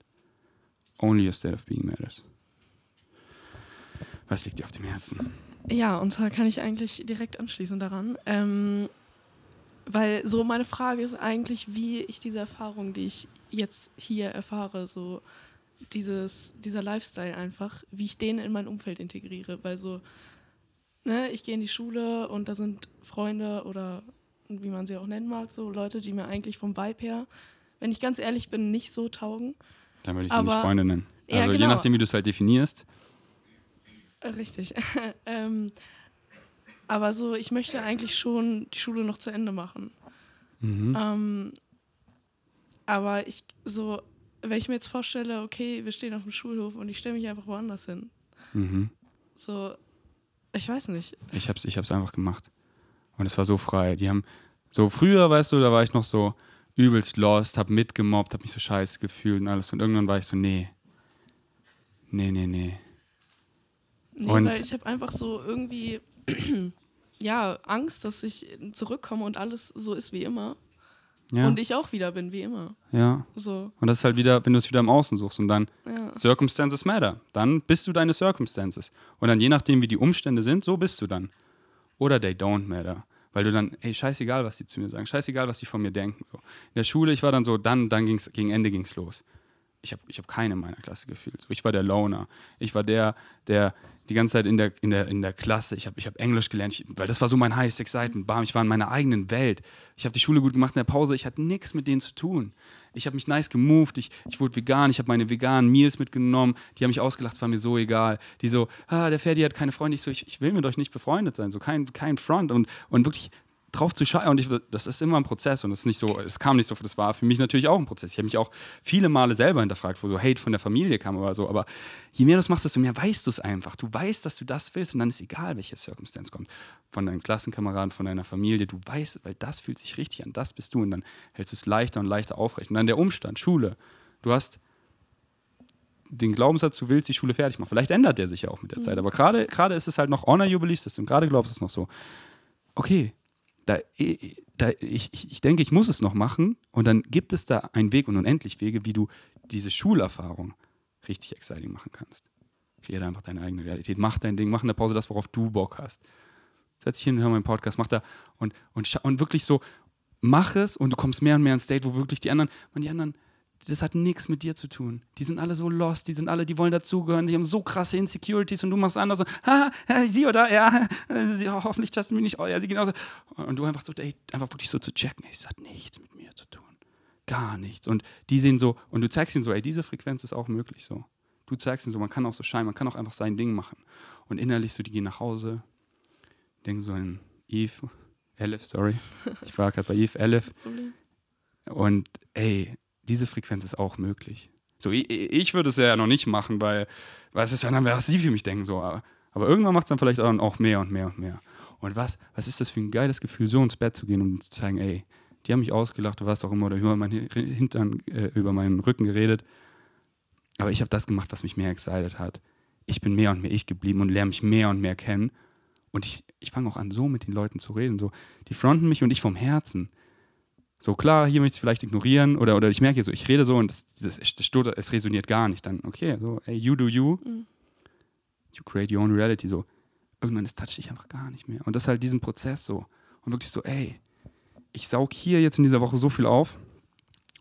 Only your state of being matters. Was liegt dir auf dem Herzen? Ja, und zwar kann ich eigentlich direkt anschließen daran. Ähm, weil so meine Frage ist eigentlich, wie ich diese Erfahrung, die ich jetzt hier erfahre, so dieses, dieser Lifestyle einfach, wie ich den in mein Umfeld integriere. Weil so, ne, ich gehe in die Schule und da sind Freunde oder wie man sie auch nennen mag, so Leute, die mir eigentlich vom Vibe her, wenn ich ganz ehrlich bin, nicht so taugen. Dann würde ich sie nicht Freunde nennen. Ja, Also je genau. nachdem, wie du es halt definierst. Richtig. ähm, aber so, ich möchte eigentlich schon die Schule noch zu Ende machen. Mhm. Ähm, aber ich so, wenn ich mir jetzt vorstelle, okay, wir stehen auf dem Schulhof und ich stelle mich einfach woanders hin. Mhm. So, ich weiß nicht. Ich hab's, ich hab's einfach gemacht. Und es war so frei. Die haben, so früher, weißt du, da war ich noch so übelst lost, hab mitgemobbt, hab mich so scheiße gefühlt und alles. Und irgendwann war ich so, nee. Nee, nee, nee. Nee, Und- weil ich habe einfach so irgendwie, ja, Angst, dass ich zurückkomme und alles so ist wie immer. Ja. Und ich auch wieder bin wie immer. ja. So, Und das ist halt wieder, wenn du es wieder im Außen suchst und dann ja. Circumstances matter. Dann bist du deine Circumstances. Und dann je nachdem, wie die Umstände sind, so bist du dann. Oder they don't matter. Weil du dann, ey, scheißegal, was die zu mir sagen, scheißegal, was die von mir denken. So. In der Schule, ich war dann so, dann, dann ging's, gegen Ende ging's los. Ich habe ich hab keine in meiner Klasse gefühlt. So, ich war der Loner. Ich war der, der die ganze Zeit in der, in der, in der Klasse, ich habe ich hab Englisch gelernt, ich, weil das war so mein heißes Excitement. Bam, ich war in meiner eigenen Welt. Ich habe die Schule gut gemacht in der Pause, ich hatte nichts mit denen zu tun. Ich habe mich nice gemoved, ich, ich wurde vegan, ich habe meine veganen Meals mitgenommen, die haben mich ausgelacht, es war mir so egal. Die so, ah, der Ferdi hat keine Freunde. Ich so, ich, ich will mit euch nicht befreundet sein, so kein, kein Front. Und, und wirklich drauf zu schauen. Und ich, das ist immer ein Prozess und das ist nicht so, es kam nicht so, das war für mich natürlich auch ein Prozess. Ich habe mich auch viele Male selber hinterfragt, wo so Hate von der Familie kam oder so. Aber je mehr du es machst, desto mehr weißt du es einfach. Du weißt, dass du das willst und dann ist egal, welche Circumstance kommt. Von deinen Klassenkameraden, von deiner Familie. Du weißt, weil das fühlt sich richtig an, das bist du und dann hältst du es leichter und leichter aufrecht. Und dann der Umstand, Schule. Du hast den Glaubenssatz, du willst die Schule fertig machen. Vielleicht ändert der sich ja auch mit der Mhm. Zeit. Aber gerade gerade ist es halt noch Honor Your Belief System. Gerade glaubst du es noch so. Okay, da, da, ich, ich denke, ich muss es noch machen und dann gibt es da einen Weg und unendlich Wege, wie du diese Schulerfahrung richtig exciting machen kannst. Kreiere einfach deine eigene Realität. Mach dein Ding, mach in der Pause das, worauf du Bock hast. Setz dich hin und hör meinen Podcast, mach da und, und, und wirklich so, mach es und du kommst mehr und mehr ins State, wo wirklich die anderen, und die anderen, das hat nichts mit dir zu tun. Die sind alle so lost, die sind alle, die wollen dazugehören, die haben so krasse Insecurities und du machst anders so, ha, sie oder ja, äh, sie, hoffentlich das mich nicht, oh ja, sie genauso. Und du einfach so, ey, einfach wirklich so zu checken, ey, das hat nichts mit mir zu tun. Gar nichts. Und die sehen so, und du zeigst ihnen so, ey, diese Frequenz ist auch möglich so. Du zeigst ihnen so, man kann auch so scheinen, man kann auch einfach sein Ding machen. Und innerlich so, die gehen nach Hause, denken so an Eve, Elif, sorry. Ich war gerade bei Eve, Elif. Und ey, diese Frequenz ist auch möglich. So, ich, ich würde es ja noch nicht machen, weil, weil es ist ja dann, was sie für mich denken. So. Aber, aber irgendwann macht es dann vielleicht auch mehr und mehr und mehr. Und was, was ist das für ein geiles Gefühl, so ins Bett zu gehen und zu zeigen, ey, die haben mich ausgelacht oder was auch immer, oder über meinen Hintern, äh, über meinen Rücken geredet. Aber ich habe das gemacht, was mich mehr excited hat. Ich bin mehr und mehr ich geblieben und lerne mich mehr und mehr kennen. Und ich, ich fange auch an, so mit den Leuten zu reden. So, die fronten mich und ich vom Herzen. So klar, hier möchte ich es vielleicht ignorieren oder, oder ich merke so, ich rede so und das, das, das stottert, es resoniert gar nicht. Dann, okay, so, ey, you do you. Mhm. You create your own reality. So, irgendwann, das toucht dich einfach gar nicht mehr. Und das ist halt diesen Prozess so. Und wirklich so, ey, ich saug hier jetzt in dieser Woche so viel auf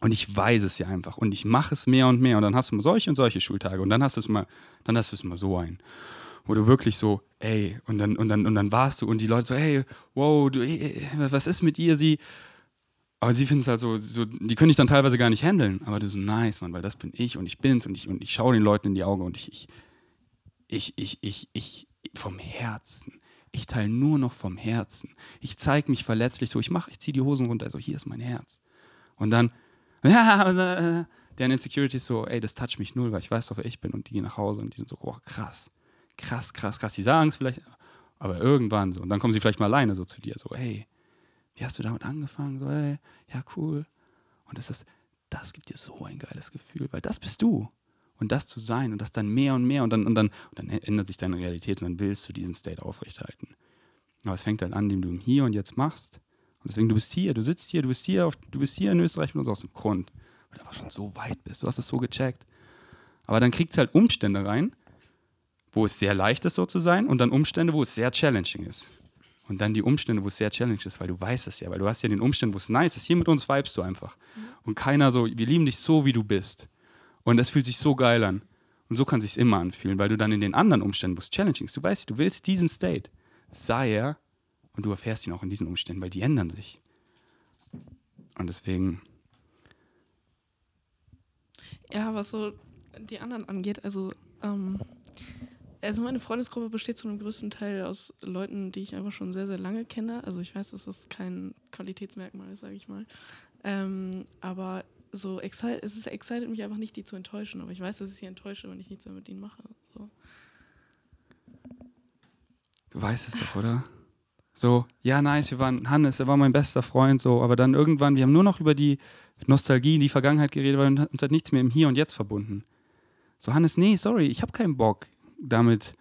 und ich weiß es ja einfach und ich mache es mehr und mehr und dann hast du mal solche und solche Schultage und dann hast du es mal, dann hast du es mal so ein, wo du wirklich so, ey, und dann, und dann, und dann warst du und die Leute so, hey, wow, du, ey, was ist mit ihr? Sie, aber sie finden es halt so, so, die können dich dann teilweise gar nicht handeln. Aber du so, nice, Mann, weil das bin ich und ich bin's und ich, und ich schaue den Leuten in die Augen und ich, ich, ich, ich, ich, ich vom Herzen. Ich teile nur noch vom Herzen. Ich zeige mich verletzlich so, ich mache, ich ziehe die Hosen runter, so, hier ist mein Herz. Und dann, ja, deren Insecurity ist so, ey, das toucht mich null, weil ich weiß doch, wer ich bin und die gehen nach Hause und die sind so, oh, krass, krass, krass, krass. Die sagen es vielleicht, aber irgendwann so. Und dann kommen sie vielleicht mal alleine so zu dir, so, hey, wie hast du damit angefangen? So, ey, ja, cool. Und das ist, das gibt dir so ein geiles Gefühl, weil das bist du. Und das zu sein und das dann mehr und mehr und dann, und dann, und dann ändert sich deine Realität und dann willst du diesen State aufrechthalten. Aber es fängt halt an, indem du im Hier und Jetzt machst. Und deswegen, du bist hier, du sitzt hier, du bist hier, auf, du bist hier in Österreich mit uns aus dem Grund, weil du einfach schon so weit bist. Du hast es so gecheckt. Aber dann kriegt es halt Umstände rein, wo es sehr leicht ist, so zu sein, und dann Umstände, wo es sehr challenging ist. Und dann die Umstände, wo es sehr challenging ist, weil du weißt es ja, weil du hast ja den Umständen, wo es nice ist. Hier mit uns vibest du einfach. Und keiner so, wir lieben dich so, wie du bist. Und das fühlt sich so geil an. Und so kann es sich immer anfühlen, weil du dann in den anderen Umständen, wo es challenging ist, du weißt, du willst diesen State, sei er, und du erfährst ihn auch in diesen Umständen, weil die ändern sich. Und deswegen, Ja, was so die anderen angeht, also, ähm, also meine Freundesgruppe besteht zu einem größten Teil aus Leuten, die ich einfach schon sehr, sehr lange kenne. Also ich weiß, dass das kein Qualitätsmerkmal ist, sage ich mal. Ähm, aber so es ist excited mich einfach nicht, die zu enttäuschen. Aber ich weiß, dass ich sie enttäusche, wenn ich nichts mehr mit ihnen mache. So. du weißt es doch, oder? So, ja, nice, wir waren, Hannes, er war mein bester Freund, so, aber dann irgendwann, wir haben nur noch über die Nostalgie, die Vergangenheit geredet, weil uns hat nichts mehr im Hier und Jetzt verbunden. So, Hannes, nee, sorry, ich habe keinen Bock, damit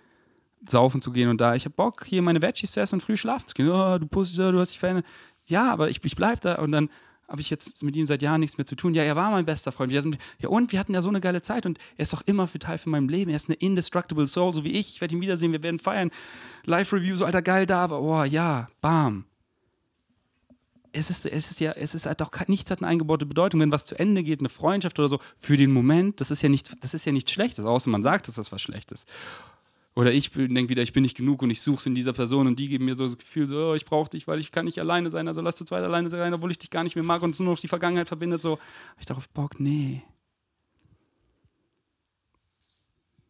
saufen zu gehen und da. Ich habe Bock, hier meine Veggies zu essen und früh schlafen zu gehen. Oh, du Pussy, du hast dich verändert. Ja, aber ich, ich bleib da und dann habe ich jetzt mit ihm seit Jahren nichts mehr zu tun. Ja, er war mein bester Freund. Wir ja, und wir hatten ja so eine geile Zeit und er ist doch immer für Teil von meinem Leben. Er ist eine indestructible Soul, so wie ich. Ich werde ihn wiedersehen, wir werden feiern. Live-Review, so alter geil da, aber oh ja, bam. Es ist, es ist ja, es ist halt doch nichts hat eine eingebaute Bedeutung, wenn was zu Ende geht, eine Freundschaft oder so, für den Moment, das ist ja nicht, das ist ja nichts Schlechtes, außer man sagt, dass das was Schlechtes. Oder ich denke wieder, ich bin nicht genug und ich suche es in dieser Person und die geben mir so das Gefühl, so, oh, ich brauche dich, weil ich kann nicht alleine sein, also lass zu zweit alleine sein, obwohl ich dich gar nicht mehr mag und es nur noch die Vergangenheit verbindet, so. Ich darauf Bock, nee.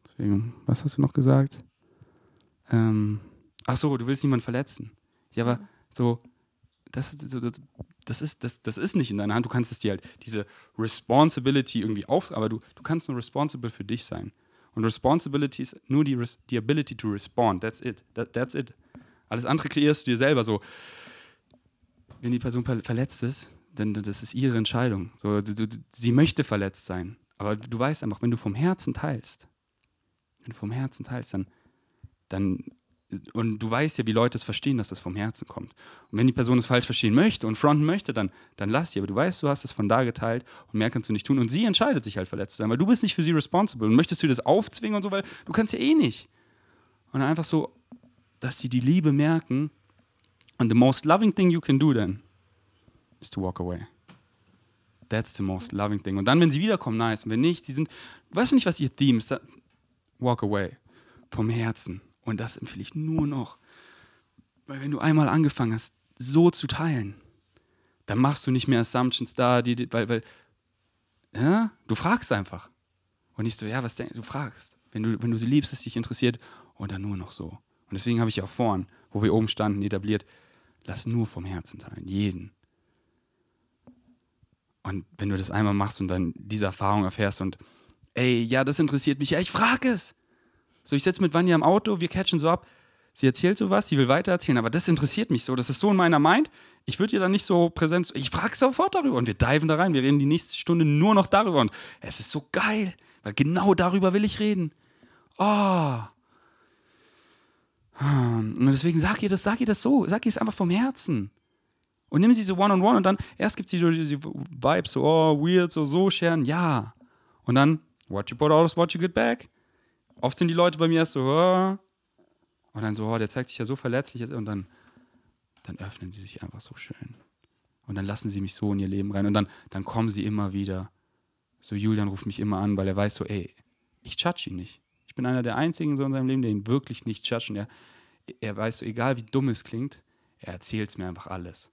Deswegen, was hast du noch gesagt? Ähm, ach so, du willst niemanden verletzen. Ja, aber so, das das, ist, das, das ist nicht in deiner Hand. Du kannst es dir halt, diese Responsibility irgendwie auf, aber du, du kannst nur responsible für dich sein. Und Responsibility ist nur die, die Ability to respond. That's it. That, that's it. Alles andere kreierst du dir selber so. Wenn die Person ver- verletzt ist, dann- das ist ihre Entscheidung. So, du, du, sie möchte verletzt sein. Aber du weißt einfach, wenn du vom Herzen teilst, wenn du vom Herzen teilst, dann, dann und du weißt ja, wie Leute es verstehen, dass das vom Herzen kommt. Und wenn die Person es falsch verstehen möchte und fronten möchte, dann, dann lass sie. Aber du weißt, du hast es von da geteilt und mehr kannst du nicht tun. Und sie entscheidet sich halt verletzt zu sein, weil du bist nicht für sie responsible. Und möchtest du das aufzwingen und so, weil du kannst ja eh nicht. Und einfach so, dass sie die Liebe merken. And the most loving thing you can do then is to walk away. That's the most loving thing. Und dann, wenn sie wiederkommen, nice. Und wenn nicht, sie sind, weißt du nicht, was ihr Theme ist? Walk away. Vom Herzen. Und das empfehle ich nur noch. Weil wenn du einmal angefangen hast, so zu teilen, dann machst du nicht mehr Assumptions da, die, die, weil, weil ja, du fragst einfach. Und nicht so, ja, was denkst du? Fragst. Wenn du, wenn du sie liebst, es dich interessiert, und dann nur noch so. Und deswegen habe ich auch vorhin, wo wir oben standen, etabliert, lass nur vom Herzen teilen, jeden. Und wenn du das einmal machst und dann diese Erfahrung erfährst und, ey, ja, das interessiert mich, ja, ich frage es. So, ich sitze mit Vanja im Auto, wir catchen so ab. Sie erzählt sowas, sie will weitererzählen, aber das interessiert mich so. Das ist so in meiner Mind. Ich würde ihr dann nicht so präsent. Ich frage sofort darüber und wir diven da rein. Wir reden die nächste Stunde nur noch darüber und es ist so geil, weil genau darüber will ich reden. Oh. Hm, Und deswegen sag ihr das, sag ihr das so, sag ihr es einfach vom Herzen. Und nimm sie so one-on-one und dann, erst gibt sie so diese Vibes, so, oh, weird, so, so, scheren, ja. Und dann, what you put out is what you get back. Oft sind die Leute bei mir erst so, oh. und dann so, oh, der zeigt sich ja so verletzlich. Und dann, dann öffnen sie sich einfach so schön. Und dann lassen sie mich so in ihr Leben rein. Und dann, dann kommen sie immer wieder. So, Julian ruft mich immer an, weil er weiß so, ey, ich judge ihn nicht. Ich bin einer der einzigen so in seinem Leben, der ihn wirklich nicht judge. Und er, er weiß so, egal wie dumm es klingt, er erzählt es mir einfach alles.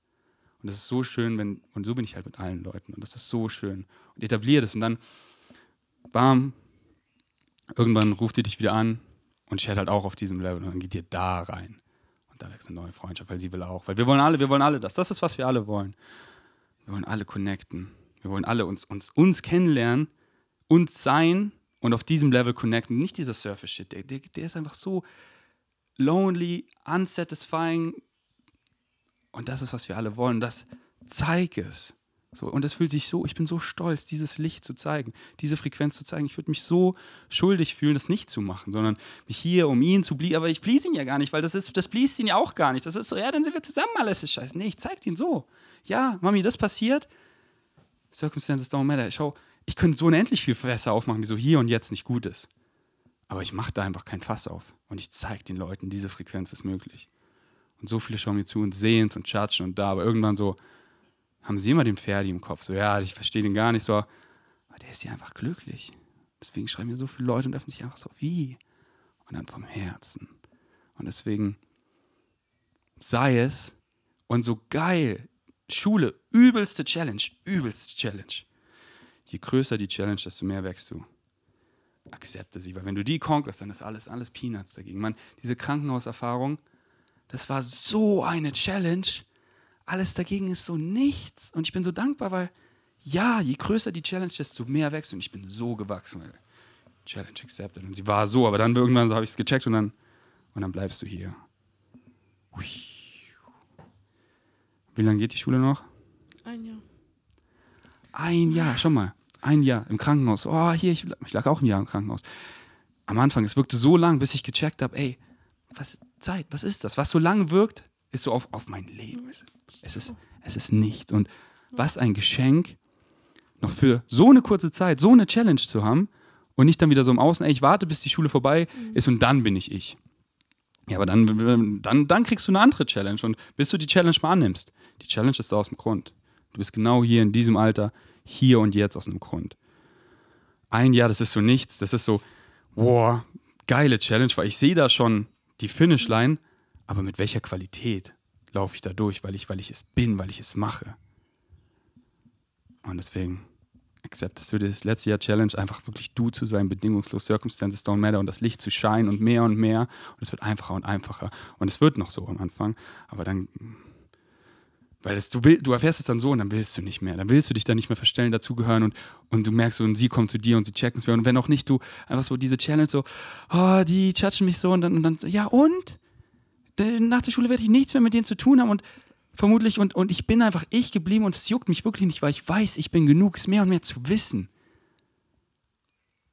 Und das ist so schön, wenn, und so bin ich halt mit allen Leuten. Und das ist so schön. Und etabliere das. Und dann, bam, irgendwann ruft die dich wieder an und chat halt auch auf diesem Level. Und dann geht ihr da rein. Und da wächst eine neue Freundschaft, weil sie will auch. Weil wir wollen alle, wir wollen alle das. Das ist, was wir alle wollen. Wir wollen alle connecten. Wir wollen alle uns, uns, uns kennenlernen, uns sein und auf diesem Level connecten. Nicht dieser Surface-Shit. Der, der, der ist einfach so lonely, unsatisfying. Und das ist, was wir alle wollen. Das zeig es. So, und es fühlt sich so, ich bin so stolz, dieses Licht zu zeigen, diese Frequenz zu zeigen. Ich würde mich so schuldig fühlen, das nicht zu machen, sondern mich hier um ihn zu blieben. Aber ich please ihn ja gar nicht, weil das ist, das please ihn ja auch gar nicht. Das ist so, ja, dann sind wir zusammen, alles ist scheiße. Nee, ich zeig ihn so. Ja, Mami, das passiert. Circumstances don't matter. Schau, ich könnte so unendlich viel Fässer aufmachen, wie so hier und jetzt nicht gut ist. Aber ich mache da einfach kein Fass auf. Und ich zeige den Leuten, diese Frequenz ist möglich. Und so viele schauen mir zu und sehen es und chatschen und da, aber irgendwann so, haben sie immer den Ferdi im Kopf. So, ja, ich verstehe den gar nicht so. Aber der ist ja einfach glücklich. Deswegen schreiben mir so viele Leute und öffnen sich einfach so, wie? Und dann vom Herzen. Und deswegen sei es und so geil. Schule, übelste Challenge, übelste Challenge. Je größer die Challenge, desto mehr wächst du. Akzepte sie, weil wenn du die conquerst, dann ist alles, alles Peanuts dagegen. Man, diese Krankenhauserfahrung, das war so eine Challenge alles dagegen ist so nichts. Und ich bin so dankbar, weil ja, je größer die Challenge, desto mehr wächst. Und ich bin so gewachsen, weil Challenge accepted. Und sie war so, aber dann irgendwann so habe ich es gecheckt und dann, und dann bleibst du hier. Hui. Wie lange geht die Schule noch? Ein Jahr. Ein Jahr, schon mal. Ein Jahr im Krankenhaus. Oh, hier, ich, ich lag auch ein Jahr im Krankenhaus. Am Anfang, es wirkte so lang, bis ich gecheckt habe, ey, was Zeit, was ist das? Was so lang wirkt, ist so auf, auf mein Leben. Es ist, es ist nichts. Und was ein Geschenk, noch für so eine kurze Zeit, so eine Challenge zu haben und nicht dann wieder so im Außen, ey, ich warte, bis die Schule vorbei ist und dann bin ich ich. Ja, aber dann, dann, dann kriegst du eine andere Challenge. Und bis du die Challenge mal annimmst, die Challenge ist da aus dem Grund. Du bist genau hier in diesem Alter, hier und jetzt aus einem Grund. Ein Jahr, das ist so nichts. Das ist so, boah, geile Challenge, weil ich sehe da schon die Finishline, aber mit welcher Qualität laufe ich da durch, weil ich, weil ich es bin, weil ich es mache. Und deswegen accept das für das letzte Jahr Challenge, einfach wirklich du zu sein, bedingungslos, Circumstances don't matter und das Licht zu scheinen und mehr und mehr. Und es wird einfacher und einfacher. Und es wird noch so am Anfang, aber dann, weil es, du, will, du erfährst es dann so und dann willst du nicht mehr. Dann willst du dich dann nicht mehr verstellen, dazugehören und, und du merkst so, und sie kommt zu dir und sie checken es mehr. Und wenn auch nicht, du einfach so diese Challenge so, oh, die judgen mich so und dann, und dann ja und? Nach der Schule werde ich nichts mehr mit denen zu tun haben und vermutlich und, und ich bin einfach ich geblieben und es juckt mich wirklich nicht, weil ich weiß, ich bin genug, es mehr und mehr zu wissen.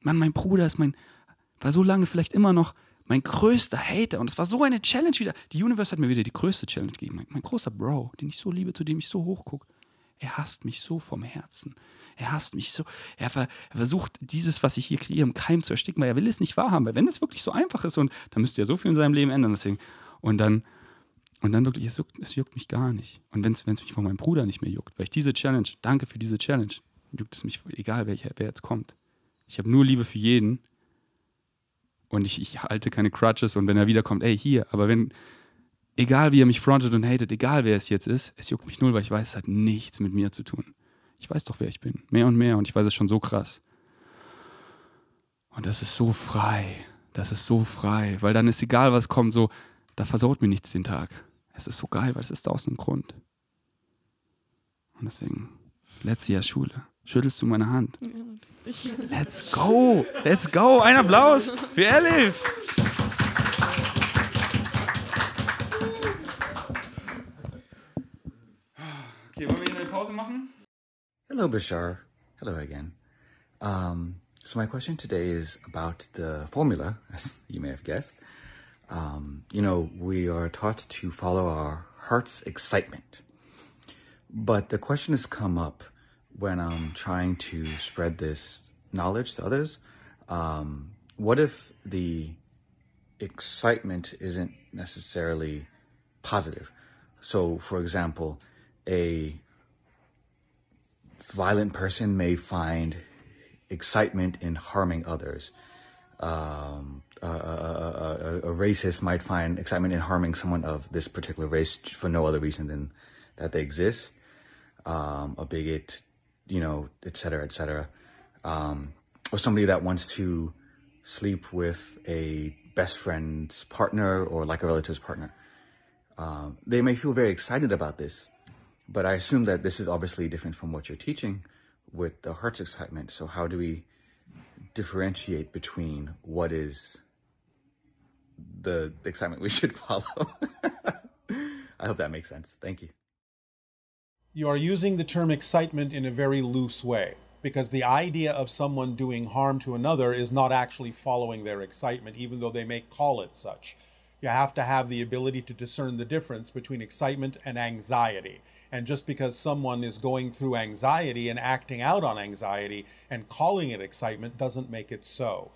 Mann, mein Bruder ist mein, war so lange vielleicht immer noch mein größter Hater und es war so eine Challenge wieder. Die Universe hat mir wieder die größte Challenge gegeben. Mein, mein großer Bro, den ich so liebe, zu dem ich so hochgucke. Er hasst mich so vom Herzen. Er hasst mich so. Er, ver, er, versucht, dieses, was ich hier kreiere, im Keim zu ersticken, weil er will es nicht wahrhaben. Weil wenn es wirklich so einfach ist und dann müsste er so viel in seinem Leben ändern, deswegen. Und dann und dann wirklich, es juckt, es juckt mich gar nicht. Und wenn es mich von meinem Bruder nicht mehr juckt, weil ich diese Challenge, danke für diese Challenge, juckt es mich, egal welcher, wer jetzt kommt. Ich habe nur Liebe für jeden. Und ich, ich halte keine Crutches und wenn er wiederkommt, ey, hier. Aber wenn, egal wie er mich frontet und hatet, egal wer es jetzt ist, es juckt mich null, weil ich weiß, es hat nichts mit mir zu tun. Ich weiß doch, wer ich bin. Mehr und mehr und ich weiß es schon so krass. Und das ist so frei. Das ist so frei, weil dann ist egal, was kommt, so, da versaut mir nichts den Tag. Es ist so geil, weil es ist aus einem Grund. Und deswegen, letztes Jahr Schule. Schüttelst du meine Hand? Let's go! Let's go! Ein Applaus für Elif! Okay, wollen wir eine Pause machen? Hello, Bashar. Hello again. Um, so my question today is about the formula, as you may have guessed, um, you know, we are taught to follow our heart's excitement. But the question has come up when I'm trying to spread this knowledge to others. Um, what if the excitement isn't necessarily positive? So, for example, a violent person may find excitement in harming others. Um, a, a, a, racist might find excitement in harming someone of this particular race for no other reason than that they exist. Um, a bigot, you know, et cetera, et cetera. Um, or somebody that wants to sleep with a best friend's partner or like a relative's partner. Um, they may feel very excited about this, but I assume that this is obviously different from what you're teaching with the heart's excitement. So how do we differentiate between what is the excitement we should follow. I hope that makes sense. Thank you. You are using the term excitement in a very loose way because the idea of someone doing harm to another is not actually following their excitement, even though they may call it such. You have to have the ability to discern the difference between excitement and anxiety. And just because someone is going through anxiety and acting out on anxiety and calling it excitement doesn't make it so.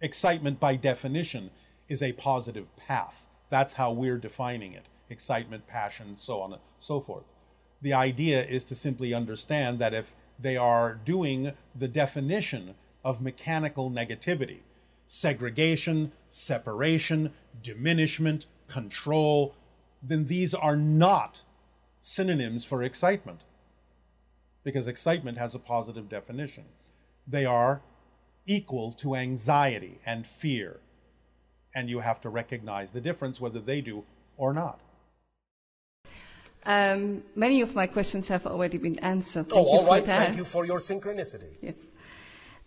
Excitement, by definition, is a positive path. That's how we're defining it excitement, passion, so on and so forth. The idea is to simply understand that if they are doing the definition of mechanical negativity, segregation, separation, diminishment, control, then these are not synonyms for excitement. Because excitement has a positive definition. They are equal to anxiety and fear and you have to recognize the difference whether they do or not. Um, many of my questions have already been answered. Thank oh, all right. Thank you for your synchronicity. Yes.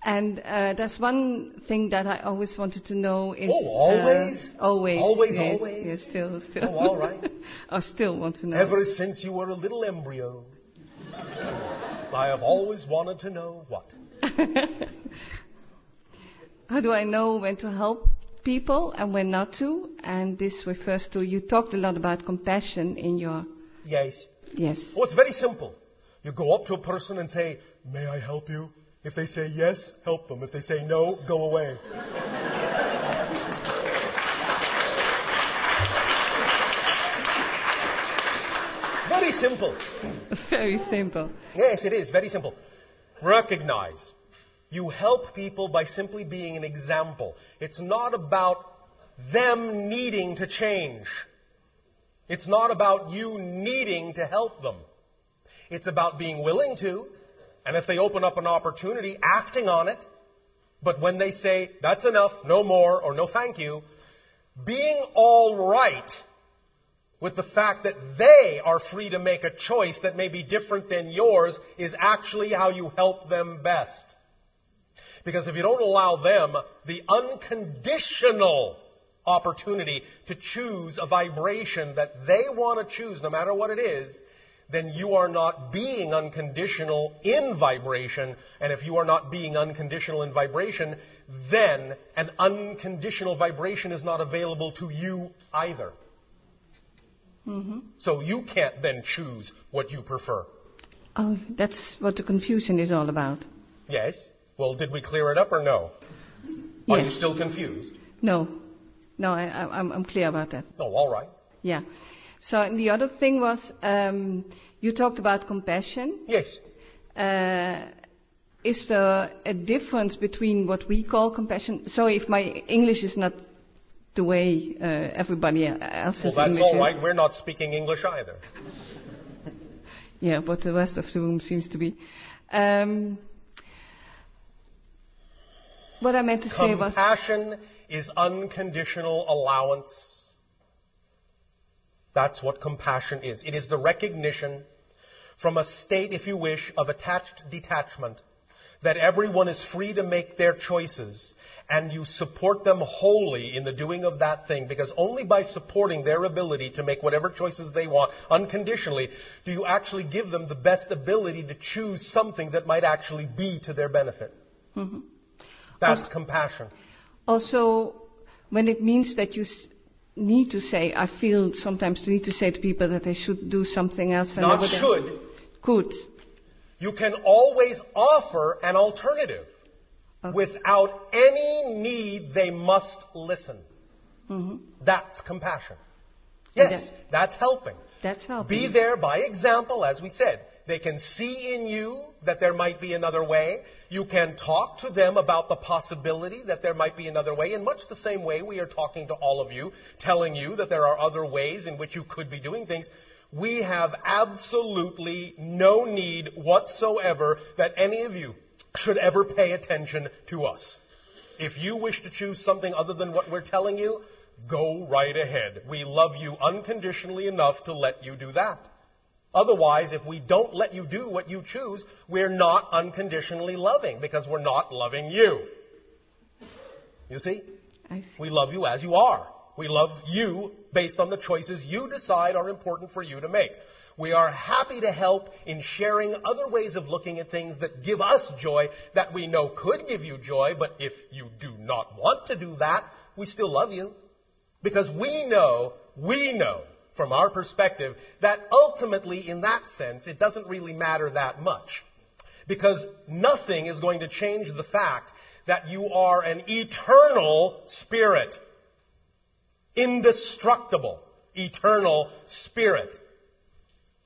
And uh, there's one thing that I always wanted to know is. Oh, always? Uh, always. Always, yes, always? Yes, still, still. Oh, all right. I still want to know. Ever since you were a little embryo, I have always wanted to know what. How do I know when to help people and when not to. And this refers to, you talked a lot about compassion in your. Yes. Yes. Oh, it's very simple. You go up to a person and say, May I help you? If they say yes, help them. If they say no, go away. very simple. Very simple. Yes, it is. Very simple. Recognize. You help people by simply being an example. It's not about them needing to change. It's not about you needing to help them. It's about being willing to and if they open up an opportunity, acting on it. But when they say, that's enough, no more, or no thank you, being all right with the fact that they are free to make a choice that may be different than yours is actually how you help them best. Because if you don't allow them the unconditional opportunity to choose a vibration that they want to choose, no matter what it is, then you are not being unconditional in vibration. And if you are not being unconditional in vibration, then an unconditional vibration is not available to you either. Mm-hmm. So you can't then choose what you prefer. Oh, that's what the confusion is all about. Yes? Well, did we clear it up or no? Yes. Are you still confused? No, no, I, I, I'm, I'm clear about that. Oh, all right. Yeah. So and the other thing was um, you talked about compassion. Yes. Uh, is there a difference between what we call compassion? Sorry if my English is not the way uh, everybody else's Well, that's English all right. We're not speaking English either. Yeah, but the rest of the room seems to be. Um, what I meant to say was. Compassion is unconditional allowance. That's what compassion is. It is the recognition from a state, if you wish, of attached detachment that everyone is free to make their choices and you support them wholly in the doing of that thing because only by supporting their ability to make whatever choices they want unconditionally do you actually give them the best ability to choose something that might actually be to their benefit. Mm-hmm. That's compassion. Also, when it means that you need to say, I feel sometimes need to say to people that they should do something else. And Not should. Could. You can always offer an alternative without any need they must listen. Mm-hmm. That's compassion. Yes, that- that's helping. That's helping. Be there by example, as we said. They can see in you that there might be another way. You can talk to them about the possibility that there might be another way. In much the same way we are talking to all of you, telling you that there are other ways in which you could be doing things. We have absolutely no need whatsoever that any of you should ever pay attention to us. If you wish to choose something other than what we're telling you, go right ahead. We love you unconditionally enough to let you do that. Otherwise, if we don't let you do what you choose, we're not unconditionally loving because we're not loving you. You see? See. We love you as you are. We love you based on the choices you decide are important for you to make. We are happy to help in sharing other ways of looking at things that give us joy that we know could give you joy, but if you do not want to do that, we still love you. Because we know, we know from our perspective that ultimately, in that sense, it doesn't really matter that much. Because nothing is going to change the fact that you are an eternal spirit. Indestructible, eternal spirit.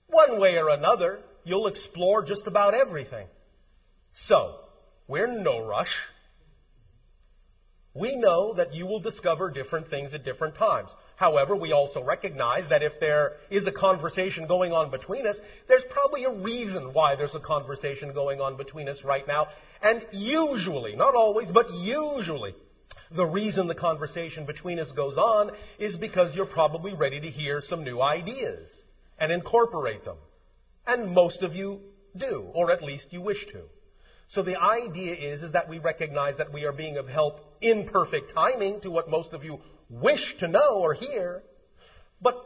One way or another, you'll explore just about everything. So, we're in no rush. We know that you will discover different things at different times. However, we also recognize that if there is a conversation going on between us, there's probably a reason why there's a conversation going on between us right now. And usually, not always, but usually, the reason the conversation between us goes on is because you're probably ready to hear some new ideas and incorporate them. And most of you do, or at least you wish to. So the idea is, is that we recognize that we are being of help in perfect timing to what most of you wish to know or hear, but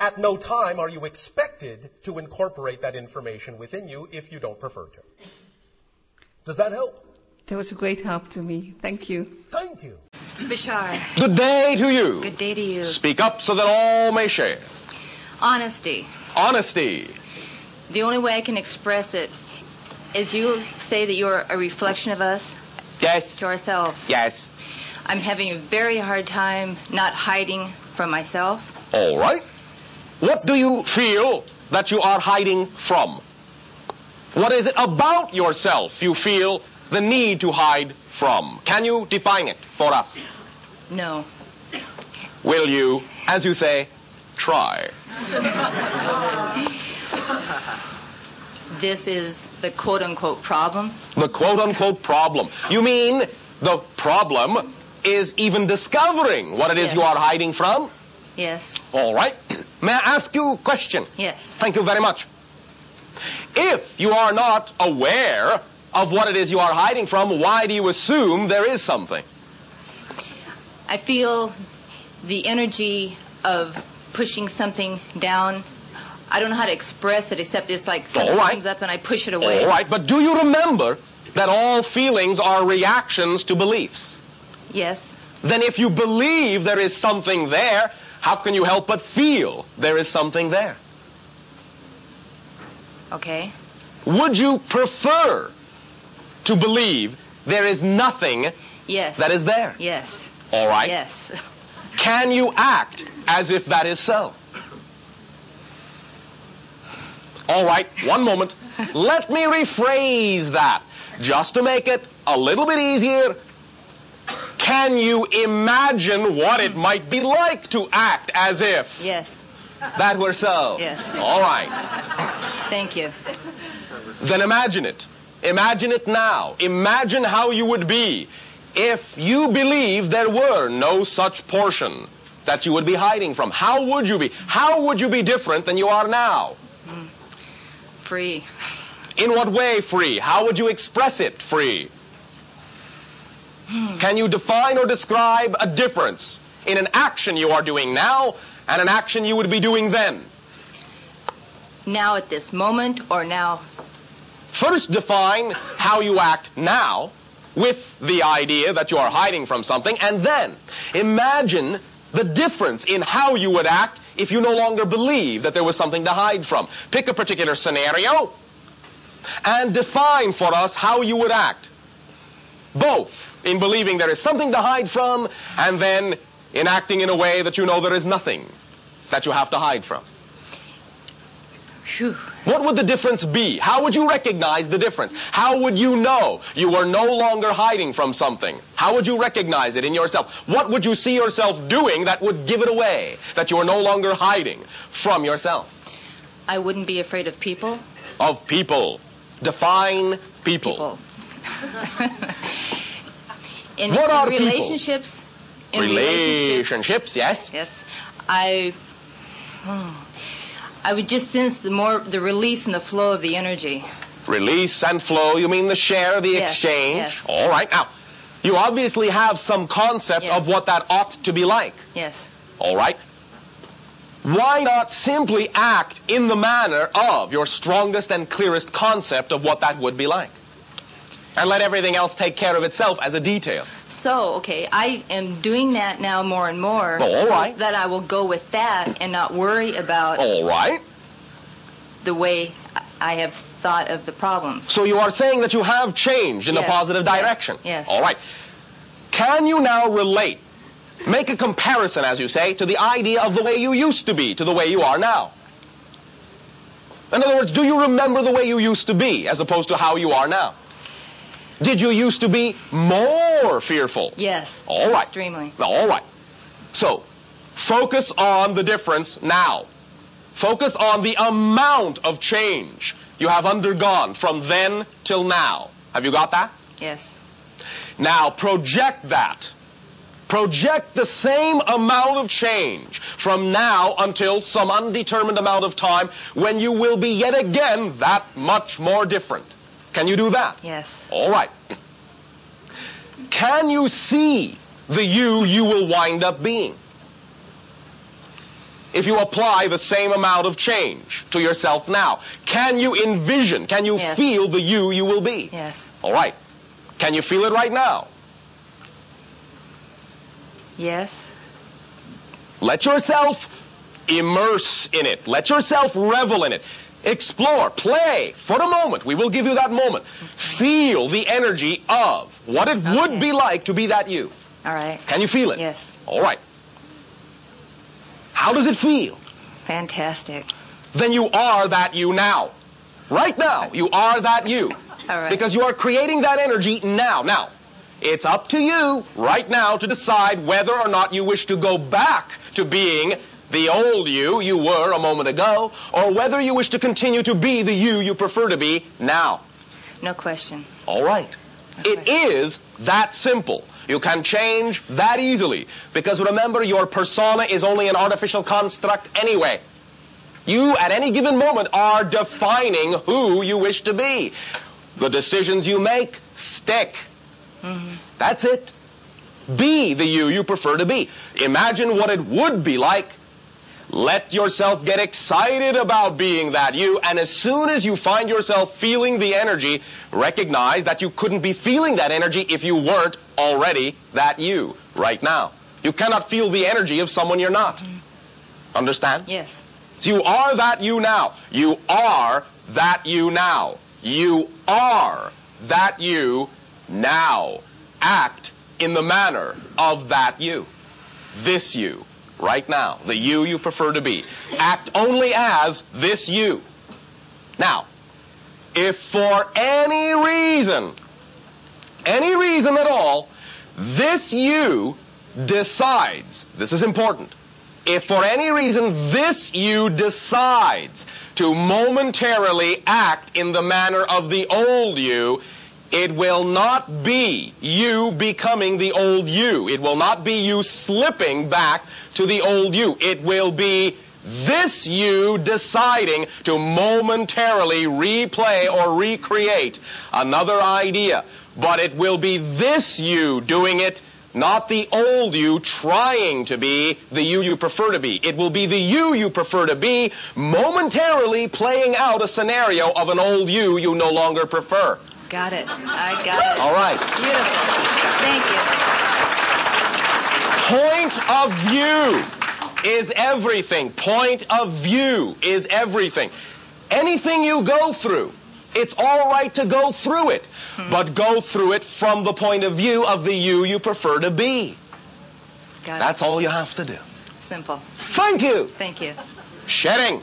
at no time are you expected to incorporate that information within you if you don't prefer to. Does that help? That was a great help to me. Thank you. Thank you. Bashar, Good day to you. good day to you. Speak up so that all may share. Honesty. Honesty. The only way I can express it is you say that you're a reflection of us Yes. to ourselves. Yes. I'm having a very hard time not hiding from myself. All right. What do you feel that you are hiding from? What is it about yourself you feel the need to hide from? Can you define it for us? No. Will you, as you say, try? This is the quote unquote problem. The quote unquote problem. You mean the problem is even discovering what it is Yes. you are hiding from? Yes. All right. May I ask you a question? Yes. Thank you very much. If you are not aware of what it is you are hiding from, why do you assume there is something? I feel the energy of pushing something down. I don't know how to express it except it's like something right. comes up and I push it away. All right, but do you remember that all feelings are reactions to beliefs? Yes. Then if you believe there is something there, how can you help but feel there is something there? Okay. Would you prefer to believe there is nothing Yes. that is there? Yes. All right. Yes. Can you act as if that is so? All right, one moment. Let me rephrase that just to make it a little bit easier. Can you imagine what it might be like to act as if Yes. that were so? Yes. All right. Thank you. Then imagine it. Imagine it now. Imagine how you would be if you believed there were no such portion that you would be hiding from. How would you be? How would you be different than you are now? Free. In what way free? How would you express it free? Can you define or describe a difference in an action you are doing now and an action you would be doing then? Now at this moment or now? First define how you act now with the idea that you are hiding from something, and then imagine the difference in how you would act if you no longer believe that there was something to hide from. Pick a particular scenario and define for us how you would act. Both in believing there is something to hide from and then in acting in a way that you know there is nothing that you have to hide from. What would the difference be? How would you recognize the difference? How would you know you were no longer hiding from something? How would you recognize it in yourself? What would you see yourself doing that would give it away that you are no longer hiding from yourself? I wouldn't be afraid of people. Of people. Define people. People. in What are people? relationships. In Relationships, yes? Yes. I. I would just sense the more the release and the flow of the energy. Release and flow, you mean the share, the Yes, exchange? yes. All right. Now, you obviously have some concept Yes. of what that ought to be like. Yes. All right? Why not simply act in the manner of your strongest and clearest concept of what that would be like? And let everything else take care of itself as a detail. So, okay, I am doing that now more and more. Oh, all so. That I will go with that and not worry about All right? the way I have thought of the problem. So you are saying that you have changed in Yes, a positive yes, direction. yes. All right. Can you now relate, make a comparison, as you say, to the idea of the way you used to be to the way you are now? In other words, do you remember the way you used to be as opposed to how you are now? Did you used to be more fearful? Yes. All right. Extremely. All right. So, focus on the difference now. Focus on the amount of change you have undergone from then till now. Have you got that? Yes. Now project that. Project the same amount of change from now until some undetermined amount of time when you will be yet again that much more different. Can you do that? Yes. All right. Can you see the you you will wind up being? If you apply the same amount of change to yourself now, can you envision, can you Yes. feel the you you will be? Yes. All right. Can you feel it right now? Yes. Let yourself immerse in it. Let yourself revel in it. Explore, play for a moment. We will give you that moment. Feel the energy of what it would be like to be that you. All right. Can you feel it? Yes. All right. How does it feel? Fantastic. then you are that you now. Right now, you are that you. All right. Because you are creating that energy now. Now, it's up to you right now to decide whether or not you wish to go back to being the old you you were a moment ago, or whether you wish to continue to be the you you prefer to be now. No question. All right. It is that simple. You can change that easily. Because remember, your persona is only an artificial construct anyway. You, at any given moment, are defining who you wish to be. The decisions you make stick. Mm-hmm. That's it. Be the you you prefer to be. Imagine what it would be like. Let yourself get excited about being that you, and as soon as you find yourself feeling the energy, recognize that you couldn't be feeling that energy if you weren't already that you right now. You cannot feel the energy of someone you're not. Understand? Yes. You are that you now. You are that you now. You are that you now. Act in the manner of that you. This you, right now. The you you prefer to be. Act only as this you. Now, if for any reason, any reason at all, this you decides, this is important, if for any reason this you decides to momentarily act in the manner of the old you, it will not be you becoming the old you. It will not be you slipping back to the old you. It will be this you deciding to momentarily replay or recreate another idea. But it will be this you doing it not the old you trying to be the you you prefer to be. It will be the you you prefer to be momentarily playing out a scenario of an old you you no longer prefer. Got it. I got it. All right. Beautiful. Thank you. Point of view is everything. Point of view is everything. Anything you go through, it's all right to go through it, hmm. but go through it from the point of view of the you you prefer to be. Got That's all you have to do. Simple. Thank you. Thank you. Shedding.